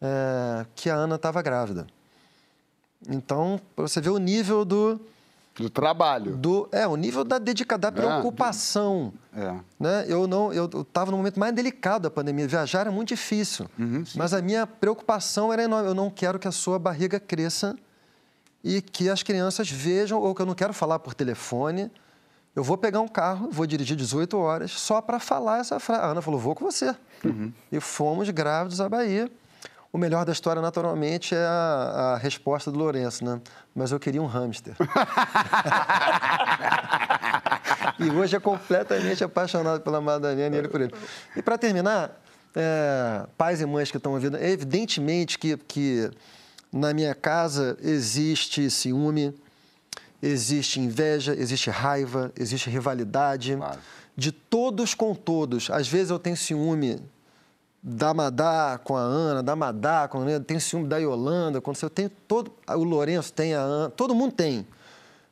é, que a Ana estava grávida. Então, para você ver o nível do... Do trabalho. Do, é, o nível da dedicação, da preocupação. É. Né? Eu não, eu estava no momento mais delicado da pandemia. Viajar era muito difícil. Uhum, mas a minha preocupação era enorme. Eu não quero que a sua barriga cresça e que as crianças vejam, ou que eu não quero falar por telefone. Eu vou pegar um carro, vou dirigir 18 horas só para falar essa frase. A Ana falou, vou com você. Uhum. E fomos grávidos à Bahia. O melhor da história, naturalmente, é a, a resposta do Lourenço, né? Mas eu queria um hamster. e hoje é completamente apaixonado pela Madalena e ele por ele. E para terminar, é, pais e mães que estão ouvindo, é evidentemente que, que na minha casa existe ciúme, existe inveja, existe raiva, existe rivalidade. Claro. De todos com todos. Às vezes eu tenho ciúme da Madá com a Ana, da Madá com a Ana, tem ciúme da Yolanda, quando você tem todo, o Lourenço tem a Ana, todo mundo tem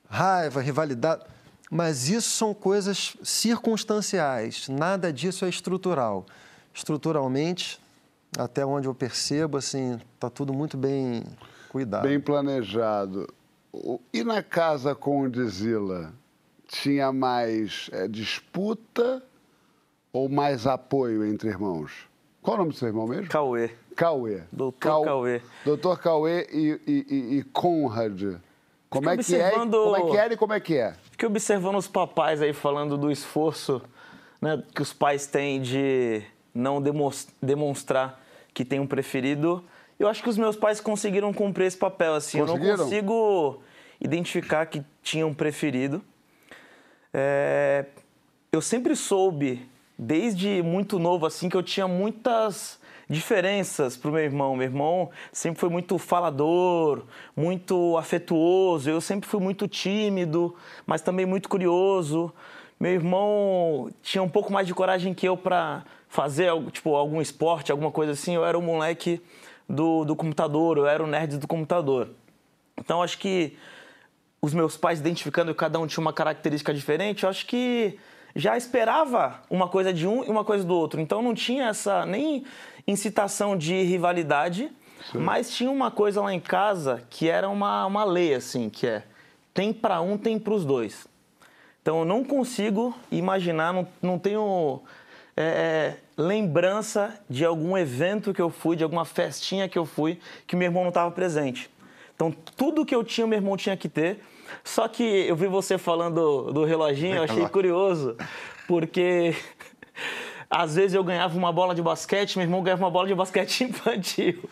raiva, rivalidade, mas isso são coisas circunstanciais, nada disso é estrutural. Estruturalmente, até onde eu percebo, assim, está tudo muito bem cuidado. Bem planejado. E na casa com o Dizila, tinha mais é, disputa ou mais apoio entre irmãos? Qual o nome do seu irmão mesmo? Cauê. Cauê. Doutor Cau... Cauê. Doutor Cauê e, e, e Conrad. Como é, que é, como é que era e como é que é? Fiquei observando os papais aí falando do esforço né, que os pais têm de não demonstrar que tem um preferido. Eu acho que os meus pais conseguiram cumprir esse papel. Assim. Eu não consigo identificar que tinha um preferido. É... Eu sempre soube desde muito novo, assim, que eu tinha muitas diferenças para o meu irmão. Meu irmão sempre foi muito falador, muito afetuoso, eu sempre fui muito tímido, mas também muito curioso. Meu irmão tinha um pouco mais de coragem que eu para fazer tipo, algum esporte, alguma coisa assim. Eu era o moleque do, do computador, eu era o nerd do computador. Então, acho que os meus pais identificando que cada um tinha uma característica diferente, eu acho que já esperava uma coisa de um e uma coisa do outro. Então não tinha essa nem incitação de rivalidade, Sim. mas tinha uma coisa lá em casa que era uma, uma lei, assim, que é tem para um, tem para os dois. Então eu não consigo imaginar, não, não tenho é, é, lembrança de algum evento que eu fui, de alguma festinha que eu fui, que meu irmão não estava presente. Então tudo que eu tinha, meu irmão tinha que ter. Só que eu vi você falando do reloginho, eu achei curioso, porque às vezes eu ganhava uma bola de basquete, meu irmão ganhava uma bola de basquete infantil.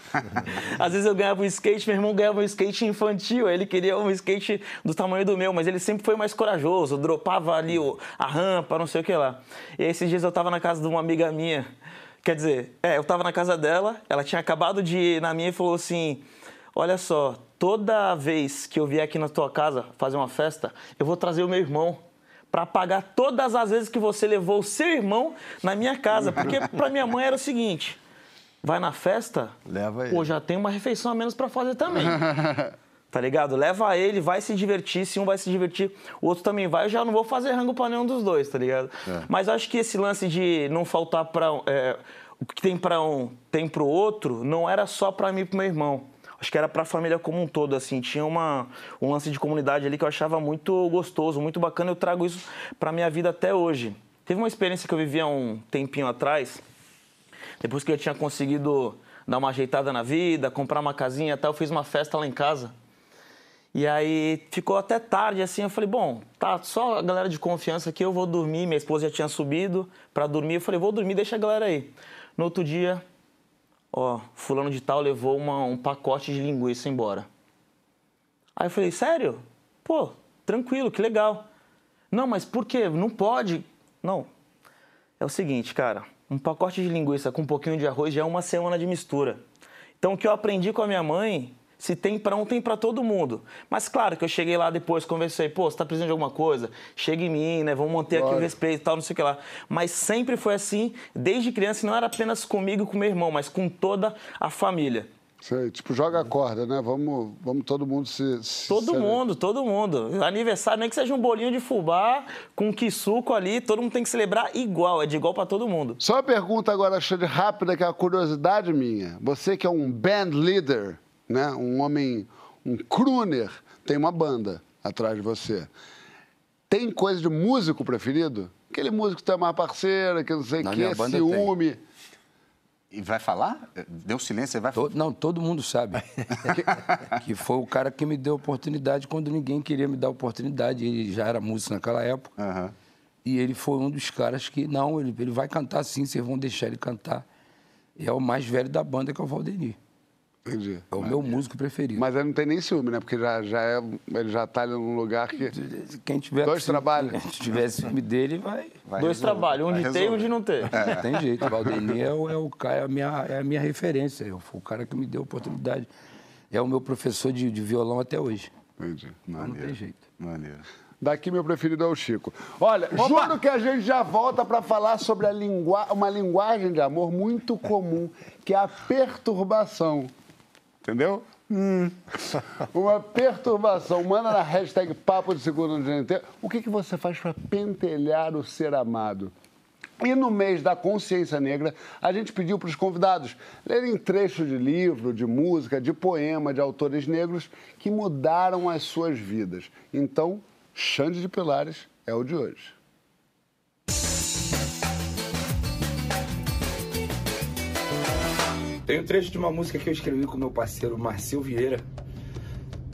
Às vezes eu ganhava um skate, meu irmão ganhava um skate infantil. Ele queria um skate do tamanho do meu, mas ele sempre foi mais corajoso, dropava ali a rampa, não sei o que lá. E esses dias eu estava na casa de uma amiga minha. Quer dizer, é, eu estava na casa dela, ela tinha acabado de ir na minha e falou assim: Olha só, toda vez que eu vier aqui na tua casa fazer uma festa, eu vou trazer o meu irmão para pagar todas as vezes que você levou o seu irmão na minha casa. Porque para minha mãe era o seguinte: vai na festa, Leva ele. pô, já tem uma refeição a menos para fazer também. Tá ligado? Leva ele, vai se divertir. Se um vai se divertir, o outro também vai. Eu já não vou fazer rango pra nenhum dos dois, tá ligado? Mas acho que esse lance de não faltar pra. é, o que tem pra um, tem pro outro, não era só pra mim e pro meu irmão. Acho que era pra família como um todo, assim. Tinha uma, um lance de comunidade ali que eu achava muito gostoso, muito bacana. Eu trago isso pra minha vida até hoje. Teve uma experiência que eu vivi há um tempinho atrás. Depois que eu tinha conseguido dar uma ajeitada na vida, comprar uma casinha e tal, eu fiz uma festa lá em casa. E aí ficou até tarde, assim, eu falei, bom, tá, só a galera de confiança aqui, eu vou dormir. Minha esposa já tinha subido pra dormir, eu falei, vou dormir, deixa a galera aí. No outro dia, ó, fulano de tal levou uma- um pacote de linguiça embora. Aí eu falei, sério? Pô, tranquilo, que legal. Não, mas por quê? Não pode. Não. É o seguinte, cara, um pacote de linguiça com um pouquinho de arroz já é uma semana de mistura. Então o que eu aprendi com a minha mãe, se tem pra um, tem pra todo mundo. Mas claro que eu cheguei lá depois, conversei, pô, você tá precisando de alguma coisa? Chega em mim, né? Vamos manter aqui o respeito e tal, não sei o que lá. Mas sempre foi assim, desde criança, e não era apenas comigo e com meu irmão, mas com toda a família. Sei, tipo, joga a corda, né? Vamos, vamos todo mundo se. se Todo se- mundo, todo mundo. Aniversário, nem que seja um bolinho de fubá com quisuco ali, todo mundo tem que celebrar igual, é de igual pra todo mundo. Só uma pergunta agora, Xande, rápida, que é uma curiosidade minha. Você que é um band leader, né? Um homem, um crooner, tem uma banda atrás de você. Tem coisa de músico preferido? Aquele músico que tem mais parceira, que não sei o banda ciúme. E vai falar? Deu silêncio, você vai To- não, todo mundo sabe. que, que foi o cara que me deu oportunidade quando ninguém queria me dar oportunidade. Ele já era músico naquela época. Aham. E ele foi um dos caras que, não, ele, ele vai cantar sim, vocês vão deixar ele cantar. E é o mais velho da banda, que é o Valdenir. Entendi. É o meu músico preferido. Mas ele não tem nem ciúme, né? Porque já, já é, ele já tá ali num lugar que. Quem tiver Dois trabalhos. Quem tiver ciúme dele, vai. Vai Dois trabalhos, um vai de ter e um resolver. de não ter. Não tem jeito. O Valdenir é, o, é, o, cara- é, a minha, é a minha referência. Eu, foi o cara que me deu a oportunidade. É o meu professor de, de violão até hoje. Entendi. Não tem jeito. Maneiro. Daqui meu preferido é o Chico. Olha, juro que a gente já volta para falar sobre a lingua... uma linguagem de amor muito comum, que é a perturbação. Entendeu? uma perturbação. Manda na hashtag Papo de Segunda no GNT. O que, que você faz para pentelhar o ser amado? E no mês da consciência negra, a gente pediu para os convidados lerem trechos de livro, de música, de poema de autores negros que mudaram as suas vidas. Então, Xande de Pilares é o de hoje. Tem um trecho de uma música que eu escrevi com meu parceiro Marcel Vieira,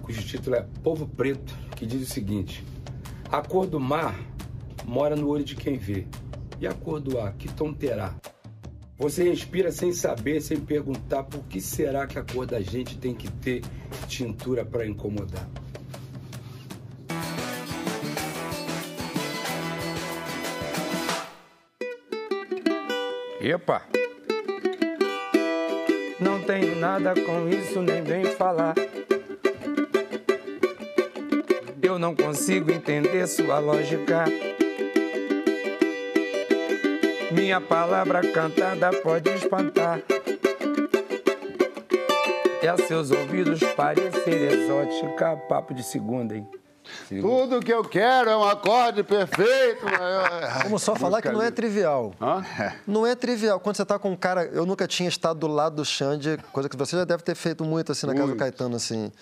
cujo título é Povo Preto, que diz o seguinte: A cor do mar mora no olho de quem vê, e a cor do ar, que tom terá? Você respira sem saber, sem perguntar por que será que a cor da gente tem que ter tintura para incomodar. Epa! Não tenho nada com isso, nem vem falar. Eu não consigo entender sua lógica. Minha palavra cantada pode espantar. E a seus ouvidos parecer exótica. Papo de segunda, hein? Tudo que eu quero é um acorde perfeito. Vamos só falar que não é trivial. Hã? Não é trivial. Quando você tá com um cara. Eu nunca tinha estado do lado do Xande, coisa que você já deve ter feito muito assim na casa do Muito. Caetano, assim.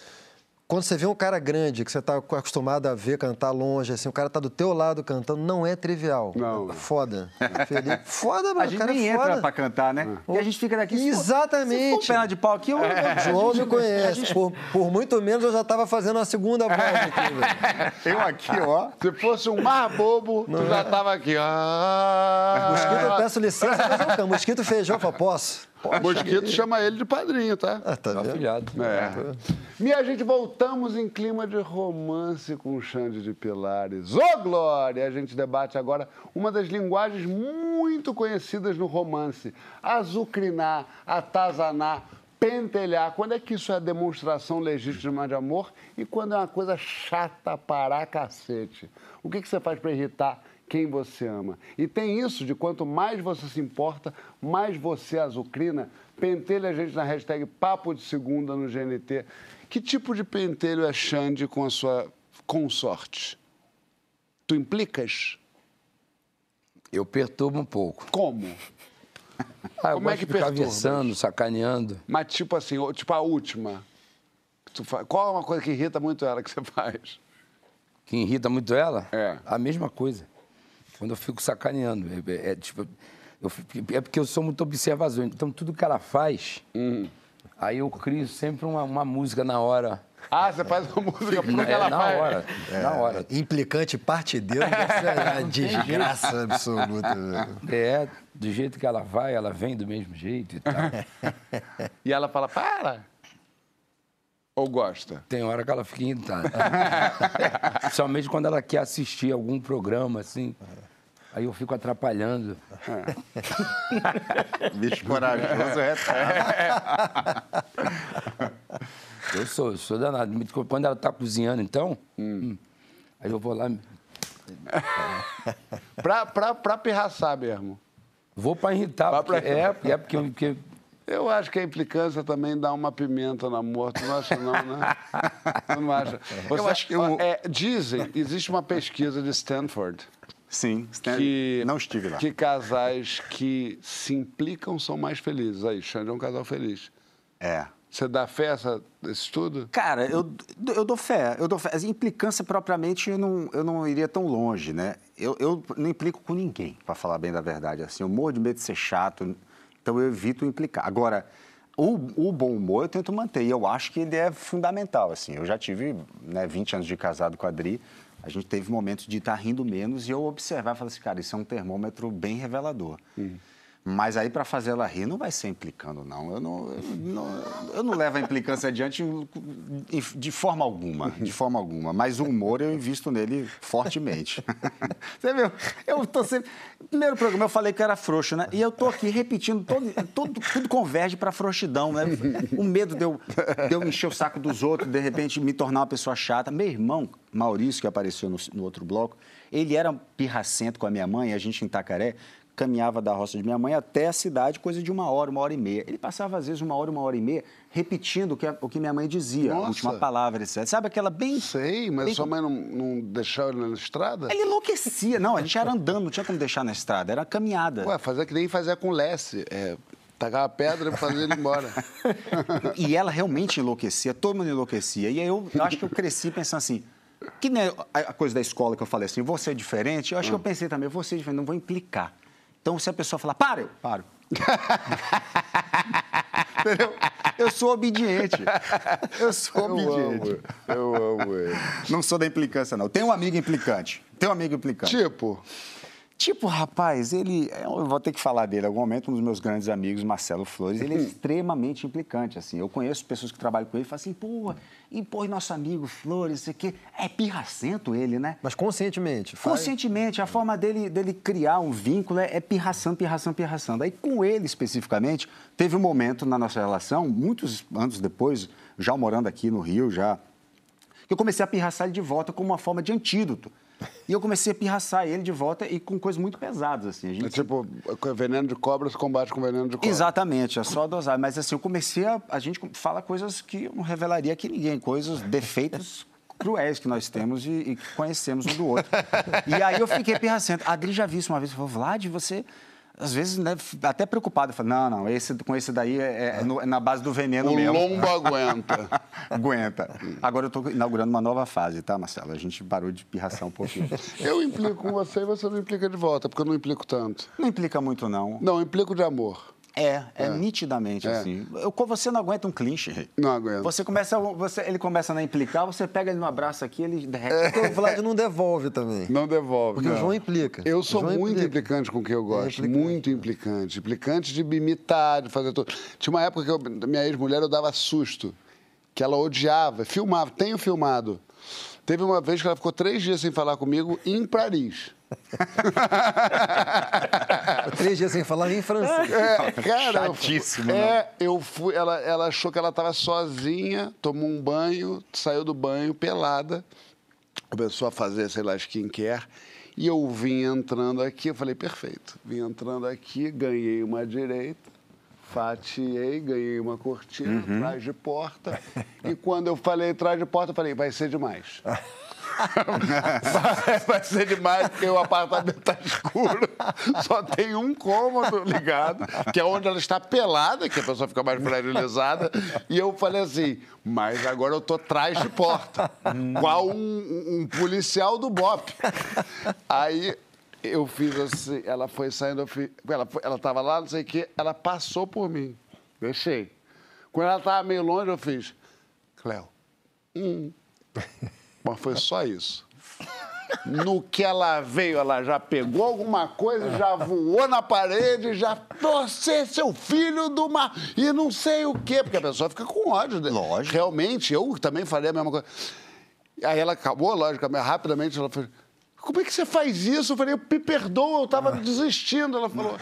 Quando você vê um cara grande, que você tá acostumado a ver cantar longe, assim, o cara tá do teu lado cantando, não é trivial. Não. Foda. Felipe. Foda, mano. A o gente cara nem é entra foda. pra cantar, né? E a gente fica daqui... se for- Exatamente. Se for perna de pau aqui, eu... João me conhece. Por, por muito menos eu já estava fazendo a segunda voz aqui, velho. Eu aqui, ó. Se fosse um mar bobo, tu já tava aqui. Ah, Mosquito, eu peço licença, mas eu canto. Mosquito feijão, fala, posso? Mosquito chama ele de padrinho, tá? Ah, tá Meu vendo? afilhado. É. Minha gente, voltamos em clima de romance com o Xande de Pilares. Ô, Glória! A gente debate agora uma das linguagens muito conhecidas no romance. Azucrinar, atazanar, pentelhar. Quando é que isso é demonstração legítima de amor e quando é uma coisa chata para cacete? O que, que você faz para irritar quem você ama? E tem isso de quanto mais você se importa, mais você azucrina. Pentelha a gente na hashtag Papo de Segunda no GNT. Que tipo de pentelho é Xande com a sua consorte? Tu implicas? Eu perturbo um pouco. Como? Ah, Como é que ficar versando, sacaneando. Mas tipo assim, tipo a última. Qual é uma coisa que irrita muito ela que você faz? Que irrita muito ela? É. A mesma coisa. Quando eu fico sacaneando. É, é, é tipo, eu, é porque eu sou muito observador. Então, tudo que ela faz, uhum. Aí eu crio sempre uma, uma música na hora. Ah, você faz uma música porque é, ela na faz. hora, é, na hora. Implicante partideiro é uma desgraça absoluta. É, do jeito que ela vai, ela vem do mesmo jeito e tal. e ela fala, para! Ou gosta? Tem hora que ela fica irritada. Principalmente quando ela quer assistir algum programa, assim. Aí eu fico atrapalhando. Bicho corajoso é. Eu sou, eu sou danado. Quando ela tá cozinhando, então, hum. aí eu vou lá. pra, pra, pra pirraçar mesmo. Vou pra irritar. Pra porque, pra... É, é porque, porque eu acho que a implicância também dá uma pimenta na morte, não acha não, né? Não acha? Você, eu acho que eu... é, dizem, existe uma pesquisa de Stanford. Sim, que, não estive lá. Que casais que se implicam são mais felizes. Aí, Xande é um casal feliz. É. Você dá fé a esse estudo? Cara, eu, eu dou fé. Eu dou fé. A implicância propriamente eu não, eu não iria tão longe, né? Eu, eu não implico com ninguém, para falar bem da verdade. Assim, eu morro de medo de ser chato, então eu evito implicar. Agora, o, o, bom humor eu tento manter e eu acho que ele é fundamental. Assim, eu já tive né, 20 anos de casado com a Adri, a gente teve momentos de estar rindo menos e eu observar e falar assim, cara, isso é um termômetro bem revelador. Uhum. Mas aí, para fazer ela rir, não vai ser implicando, não. Eu não, eu não, eu não levo a implicância adiante de forma alguma, de forma alguma. Mas o humor eu invisto nele fortemente. Você viu? Eu tô sempre... Primeiro programa eu falei que era frouxo, né? E eu tô aqui repetindo, todo, todo, tudo converge para frouxidão, né? O medo de eu, de eu encher o saco dos outros, de repente me tornar uma pessoa chata. Meu irmão, Maurício, que apareceu no, no outro bloco, ele era pirracento com a minha mãe, a gente em Itacaré, caminhava da roça de minha mãe até a cidade, coisa de uma hora, uma hora e meia. Ele passava, às vezes, uma hora, uma hora e meia, repetindo o que, a, o que minha mãe dizia, Nossa. a última palavra, etc. Sabe aquela bem. Sei, mas bem... sua mãe não, não deixava ele na estrada? Ele enlouquecia. Não, a gente era andando, não tinha como deixar na estrada, era caminhada. Ué, fazer que nem fazia com Lesse. É, tacar pedra e fazer ele embora. e ela realmente enlouquecia, todo mundo enlouquecia. E aí eu, eu acho que eu cresci pensando assim. Que nem a coisa da escola que eu falei assim, você é diferente, eu acho hum. que eu pensei também, você é diferente, não vou implicar. Então, se a pessoa falar, para, eu paro. Entendeu? Eu sou obediente. Eu sou eu obediente. Amo, eu amo ele. Não sou da implicância, não. Tem um amigo implicante. Tem um amigo implicante. Tipo? Tipo, rapaz, ele. Eu vou ter que falar dele. Em algum momento, um dos meus grandes amigos, Marcelo Flores, ele é extremamente implicante. assim. Eu conheço pessoas que trabalham com ele e falam assim, pô, e pô, e nosso amigo Flores, isso aqui. É pirracento ele, né? Mas conscientemente. Faz... Conscientemente. A forma dele, dele criar um vínculo é, é pirração, pirração, pirração. Daí, com ele especificamente, teve um momento na nossa relação, muitos anos depois, já morando aqui no Rio, já. que eu comecei a pirraçar ele de volta como uma forma de antídoto. E eu comecei a pirraçar ele de volta e com coisas muito pesadas, assim. Gente... É tipo, veneno de cobra se combate com veneno de cobra. Exatamente, é só dosar. Mas assim, eu comecei a... A gente fala coisas que eu não revelaria aqui ninguém, coisas, defeitos cruéis que nós temos e, e conhecemos um do outro. e aí eu fiquei pirracento. A Adri já viu isso uma vez, falou, Vlad, você às vezes, né, até preocupado. Falei, não, não, esse, com esse daí é, é, no, é na base do veneno o mesmo. O lombo aguenta. aguenta. Agora eu estou inaugurando uma nova fase, tá, Marcelo? A gente parou de pirraçar um pouquinho. eu implico com você e você não implica de volta, porque eu não implico tanto. Não implica muito, não. Não, implico de amor. É, é, é, nitidamente é. assim. Eu, você não aguenta um clinch. Não aguenta. Você começa, você, ele começa a implicar, você pega ele no abraço aqui, ele derrete. É. O Vlad não devolve também. Não devolve. Porque não. o João implica. Eu sou muito implica. implicante com o que eu gosto. Implicante. Muito implicante. Implicante de me imitar, de fazer tudo. Tinha uma época que eu, minha ex-mulher eu dava susto. Que ela odiava, filmava, tenho filmado. Teve uma vez que ela ficou três dias sem falar comigo em Paris. Três dias sem falar em francês. É, cara, Chatíssimo, eu, fui, é, eu fui. Ela, ela achou que ela estava sozinha, tomou um banho, saiu do banho pelada, começou a fazer, sei lá, skincare. E eu vim entrando aqui, eu falei, perfeito. Vim entrando aqui, ganhei uma direita, fatiei, ganhei uma cortina, uhum. trás de porta. e quando eu falei trás de porta, eu falei, vai ser demais. vai ser demais porque o apartamento está escuro. Só tem um cômodo ligado, que é onde ela está pelada, que a pessoa fica mais fragilizada. E eu falei assim, mas agora eu tô atrás de porta, qual um, um policial do BOP. Aí eu fiz assim, ela foi saindo, fiz, ela, ela tava lá, não sei o quê, ela passou por mim. Deixei. Quando ela estava meio longe, eu fiz, Cléo, hum. Mas foi só isso. No que ela veio, ela já pegou alguma coisa, já voou na parede, já. Você, seu filho do mar. E não sei o quê, porque a pessoa fica com ódio. Lógico. Realmente, eu também falei a mesma coisa. Aí ela acabou, lógico, rapidamente ela falou. Como é que você faz isso? Eu falei, me perdoa, eu estava desistindo. Ela falou,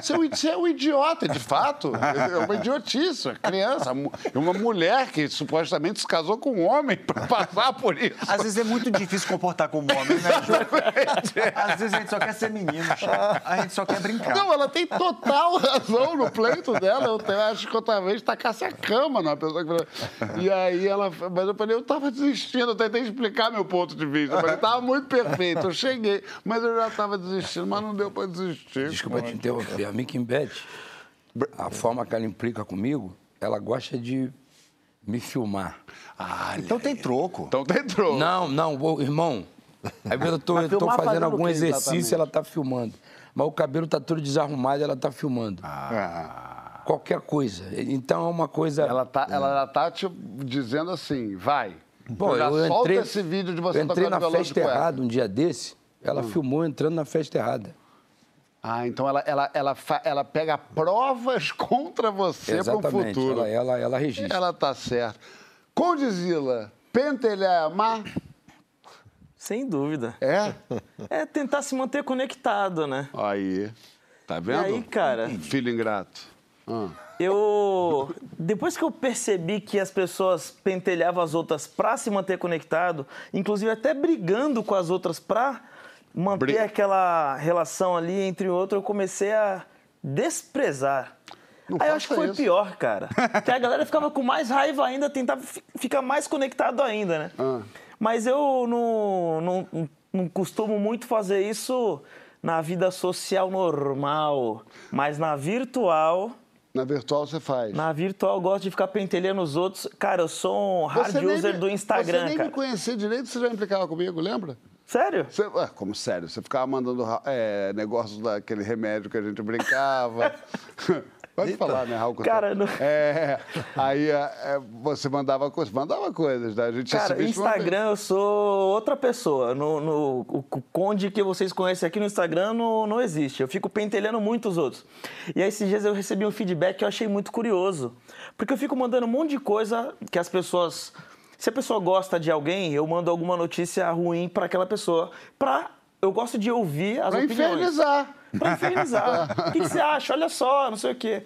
você é, um, você é um idiota, de fato. É uma idiotice, criança. É uma mulher que supostamente se casou com um homem para passar por isso. Às vezes é muito difícil comportar como homem, né, Ju? Às vezes a gente só quer ser menino, a gente só quer brincar. Não, ela tem total razão no pleito dela. Eu acho que outra vez tacasse a cama numa pessoa que... E aí ela... Mas eu falei, eu estava desistindo, eu tentei explicar meu ponto de vista. Eu falei, estava muito perfeito eu cheguei, mas eu já estava desistindo, mas não deu para desistir. Desculpa te interromper. A Mickey Beth, a forma que ela implica comigo, ela gosta de me filmar. Ah, então tem troco. Então tem troco. Não, não, irmão. Às vezes eu tô, eu tô fazendo, fazendo algum exercício exatamente? ela tá filmando. Mas o cabelo tá todo desarrumado ela tá filmando. Ah. Qualquer coisa. Então é uma coisa. Ela tá, ela tá te dizendo assim, vai. Pô, eu, eu entrei, esse vídeo de você eu entrei na festa errada um dia desse, ela hum. filmou entrando na festa errada. Ah, então ela, ela, ela, ela pega provas contra você para o futuro. Ela, ela, ela registra. Ela tá certa. Condizila, pentelhar amar? Sem dúvida. É? É tentar se manter conectado, né? Aí. Tá vendo? E aí, cara. Filho ingrato. Ah eu depois que eu percebi que as pessoas pentelhavam as outras para se manter conectado, inclusive até brigando com as outras para manter Bri... aquela relação ali entre o outro, eu comecei a desprezar. Não Aí eu acho que foi isso. pior, cara. que a galera ficava com mais raiva ainda, tentava ficar mais conectado ainda, né? Ah. Mas eu não, não, não costumo muito fazer isso na vida social normal, mas na virtual na virtual você faz? Na virtual eu gosto de ficar pentelhando os outros. Cara, eu sou um hard você user me, do Instagram, Você nem me conhecia direito, você já implicava comigo, lembra? Sério? Você, como sério? Você ficava mandando é, negócios daquele remédio que a gente brincava. Pode Eita. falar, né, Raul? Cara, não... É, aí é, é, você mandava coisas, mandava coisas, né? A gente Cara, Instagram eu sou outra pessoa. No, no, o conde que vocês conhecem aqui no Instagram não, não existe. Eu fico pentelhando muito os outros. E aí, esses dias eu recebi um feedback que eu achei muito curioso. Porque eu fico mandando um monte de coisa que as pessoas... Se a pessoa gosta de alguém, eu mando alguma notícia ruim para aquela pessoa. Pra, eu gosto de ouvir as pra opiniões. Infernizar para infernizar. o que, que, você acha? Olha só, não sei o quê.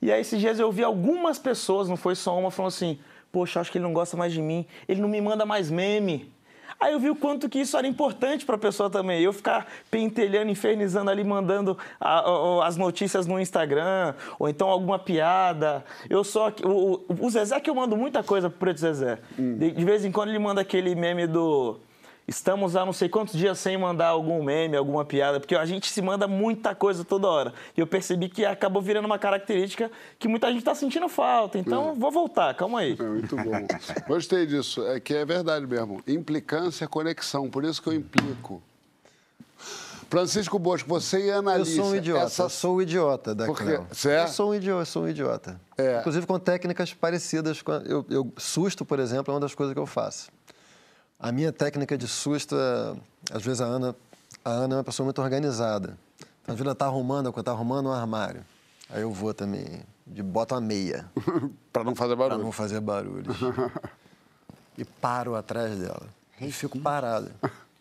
E aí, esses dias eu vi algumas pessoas, não foi só uma, falando assim: Poxa, acho que ele não gosta mais de mim, ele não me manda mais meme. Aí eu vi o quanto que isso era importante para a pessoa também. Eu ficar pentelhando, infernizando ali, mandando a, a, as notícias no Instagram, ou então alguma piada. Eu sou. O, o Zezé que eu mando muita coisa pro Preto Zezé. Hum. De, de vez em quando ele manda aquele meme do Estamos há não sei quantos dias sem mandar algum meme, alguma piada, porque a gente se manda muita coisa toda hora. E eu percebi que acabou virando uma característica que muita gente está sentindo falta. Então, é. vou voltar, calma aí. É, muito bom. Gostei disso. É que é verdade mesmo. Implicância, conexão. Por isso que eu implico. Francisco Bosco, você e Ana Eu sou um idiota, essa... eu sou um idiota da Porque... Cleo. Certo? Eu sou um idiota, sou um idiota. É. Inclusive com técnicas parecidas. Com... Eu, eu, susto, por exemplo, é uma das coisas que eu faço. A minha técnica de susto é, às vezes a Ana, a Ana é uma pessoa muito organizada. Então, às vezes ela está arrumando, quando está arrumando um armário. Aí eu vou também, de bota a meia. para não fazer barulho. Para não fazer barulho. e paro atrás dela. E fico parado.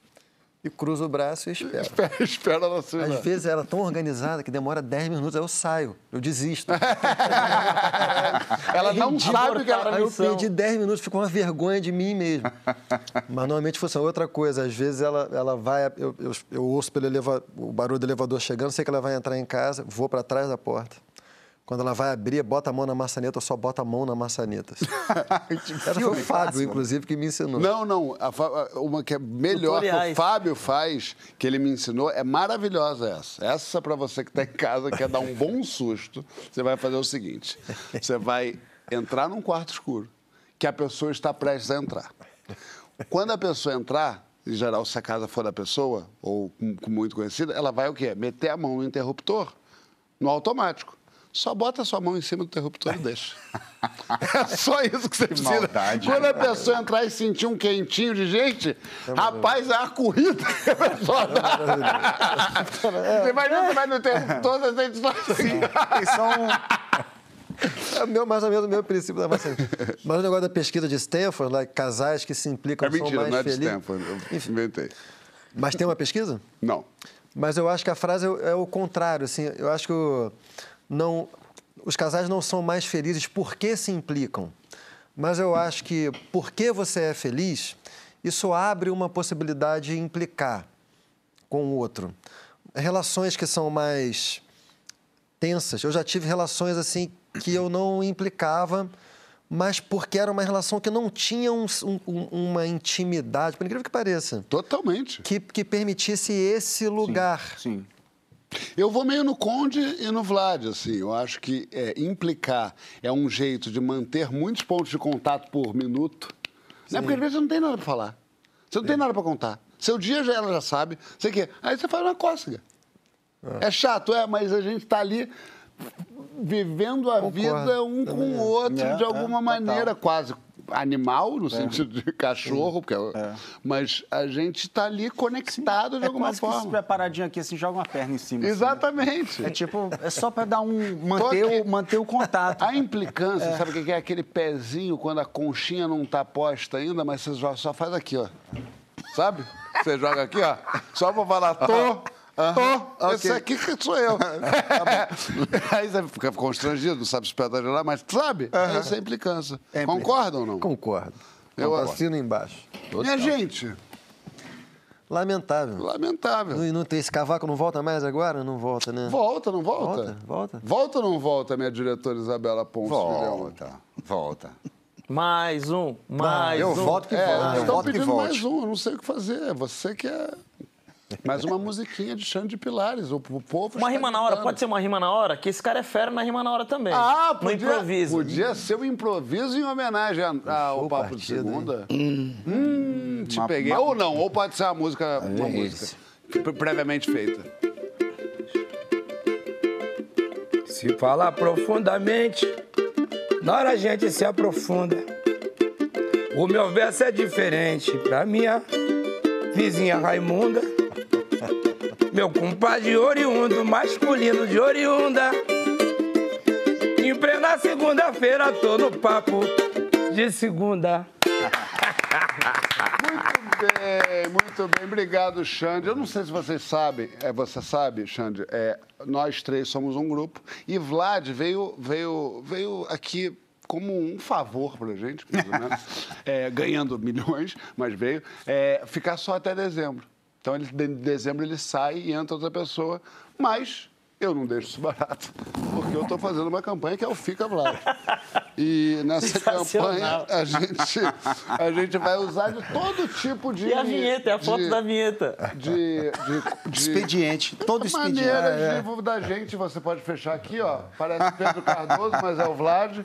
e cruzo o braço e espero. Espera, espera ela se Às vezes ela é tão organizada que demora 10 minutos, aí eu saio, eu desisto. ela não sabe que ela... Aí eu perdi 10 minutos, ficou uma vergonha de mim mesmo. Mas normalmente funciona outra coisa. Às vezes ela, ela vai, eu, eu, eu ouço pelo eleva, o barulho do elevador chegando, sei que ela vai entrar em casa, vou para trás da porta. Quando ela vai abrir, bota a mão na maçaneta, só boto a mão na maçaneta. Essa foi o Fábio, inclusive, que me ensinou. Não, não. A, uma que é melhor Tutoriais. que o Fábio faz, que ele me ensinou, é maravilhosa essa. Essa, para você que está em casa, quer dar um bom susto, você vai fazer o seguinte: você vai entrar num quarto escuro, que a pessoa está prestes a entrar. Quando a pessoa entrar, em geral, se a casa for da pessoa, ou muito conhecida, ela vai o quê? Meter a mão no interruptor, no automático. Só bota a sua mão em cima do interruptor e deixa. É só isso que você que precisa. Maldade, Quando a pessoa entrar e sentir um quentinho de gente, é rapaz, é a corrida que a pessoa dá. É. Você imagina, você vai no interruptor, você sente só assim. É meu, mais ou menos o mesmo princípio da vacina. Mas o negócio da pesquisa de Stanford, lá, casais que se implicam é mentira, são mais não é de Stanford, eu Enfim. inventei. Mas tem uma pesquisa? Não. Mas eu acho que a frase é, é o contrário, assim, eu acho que o não, os casais não são mais felizes porque se implicam. Mas eu acho que porque você é feliz, isso abre uma possibilidade de implicar com o outro. Relações que são mais tensas. Eu já tive relações assim que eu não implicava, mas porque era uma relação que não tinha um, um, uma intimidade, por incrível que pareça. Totalmente. Que, que permitisse esse lugar. Sim. sim. Eu vou meio no Conde e no Vlad, assim. Eu acho que é, implicar é um jeito de manter muitos pontos de contato por minuto. Né? Porque às vezes você não tem nada para falar. Você não tem nada para contar. Seu dia já ela já sabe. Sei que Aí você faz uma cócega. É. é chato, é, mas a gente está ali vivendo a Concordo. vida um com o outro é, de alguma é, maneira, quase animal, no é. sentido de cachorro, porque, é, mas a gente está ali conectado Sim. de é alguma forma. Que se paradinho aqui assim, joga uma perna em cima. Exatamente. Assim. É tipo, é só para dar um. manter, o, manter o contato. A implicância, é. sabe o que é? Aquele pezinho quando a conchinha não está posta ainda, mas você só faz aqui, ó. Sabe? Você joga aqui, ó. Só para falar, tô. Tô, okay. esse aqui que sou eu. tá Aí você fica constrangido, não sabe se o pé lá, mas sabe? Uhum. Essa é a implicância. É Concordam ou não? Concordo. Eu assino embaixo. Total. Minha gente. Lamentável. Lamentável. E não tem esse cavaco não volta mais agora? Não volta, né? Volta, não volta? Volta, volta. Volta ou não volta, minha diretora Isabela Ponce? Volta, volta. Mais um, mais eu um. Eu voto que é, volta. Eu voto que volte. mais um, eu não sei o que fazer. Você que é mas uma musiquinha de Xande de Pilares, o, povo Uma rima na hora, pode ser uma rima na hora? Que esse cara é fera na rima na hora também. Ah, podia, no improviso. Podia ser um improviso em homenagem ao Papo partida, de Segunda. Hum, hum, te uma, peguei. Uma... Ou não, ou pode ser uma música, uma é música previamente feita. Se falar profundamente, na hora a gente se aprofunda. O meu verso é diferente pra minha vizinha Raimunda. Meu compadre oriundo, masculino de oriunda. Em plena segunda-feira, tô no papo de segunda. Muito bem, muito bem. Obrigado, Xande. Eu não sei se vocês sabem, é, você sabe, Xande, é, nós três somos um grupo e Vlad veio, veio, veio aqui como um favor para a gente, ou menos, é, ganhando milhões, mas veio, é, ficar só até dezembro. Então, ele, de dezembro ele sai e entra outra pessoa, mas eu não deixo isso barato, porque eu estou fazendo uma campanha que é o Fica Vlad. E nessa campanha a gente, a gente vai usar de todo tipo de. E a vinheta, é a foto de, da vinheta. De, de, de expediente, todo expediente. Maneiras é, é. da gente, você pode fechar aqui, ó. Parece Pedro Cardoso, mas é o Vlad.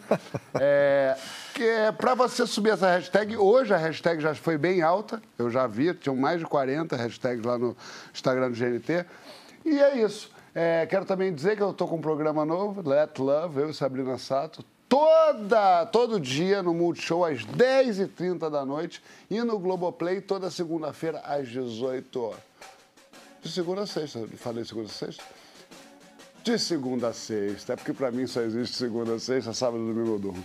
É, que é para você subir essa hashtag. Hoje a hashtag já foi bem alta, eu já vi, tinham mais de 40 hashtags lá no Instagram do GNT. E é isso. É, quero também dizer que eu estou com um programa novo, Let Love, eu e Sabrina Sato, toda, todo dia no Multishow às 10h30 da noite e no Globoplay toda segunda-feira às 18 horas. De segunda a sexta, falei segunda a sexta? De segunda a sexta, é porque para mim só existe segunda a sexta, sábado domingo eu durmo.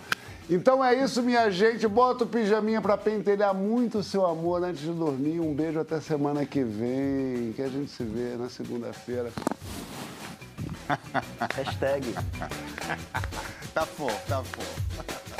Então é isso, minha gente. Bota o pijaminha pra pentelhar muito o seu amor antes de dormir. Um beijo até semana que vem. Que a gente se vê na segunda-feira. Hashtag. tá fofo, tá fofo.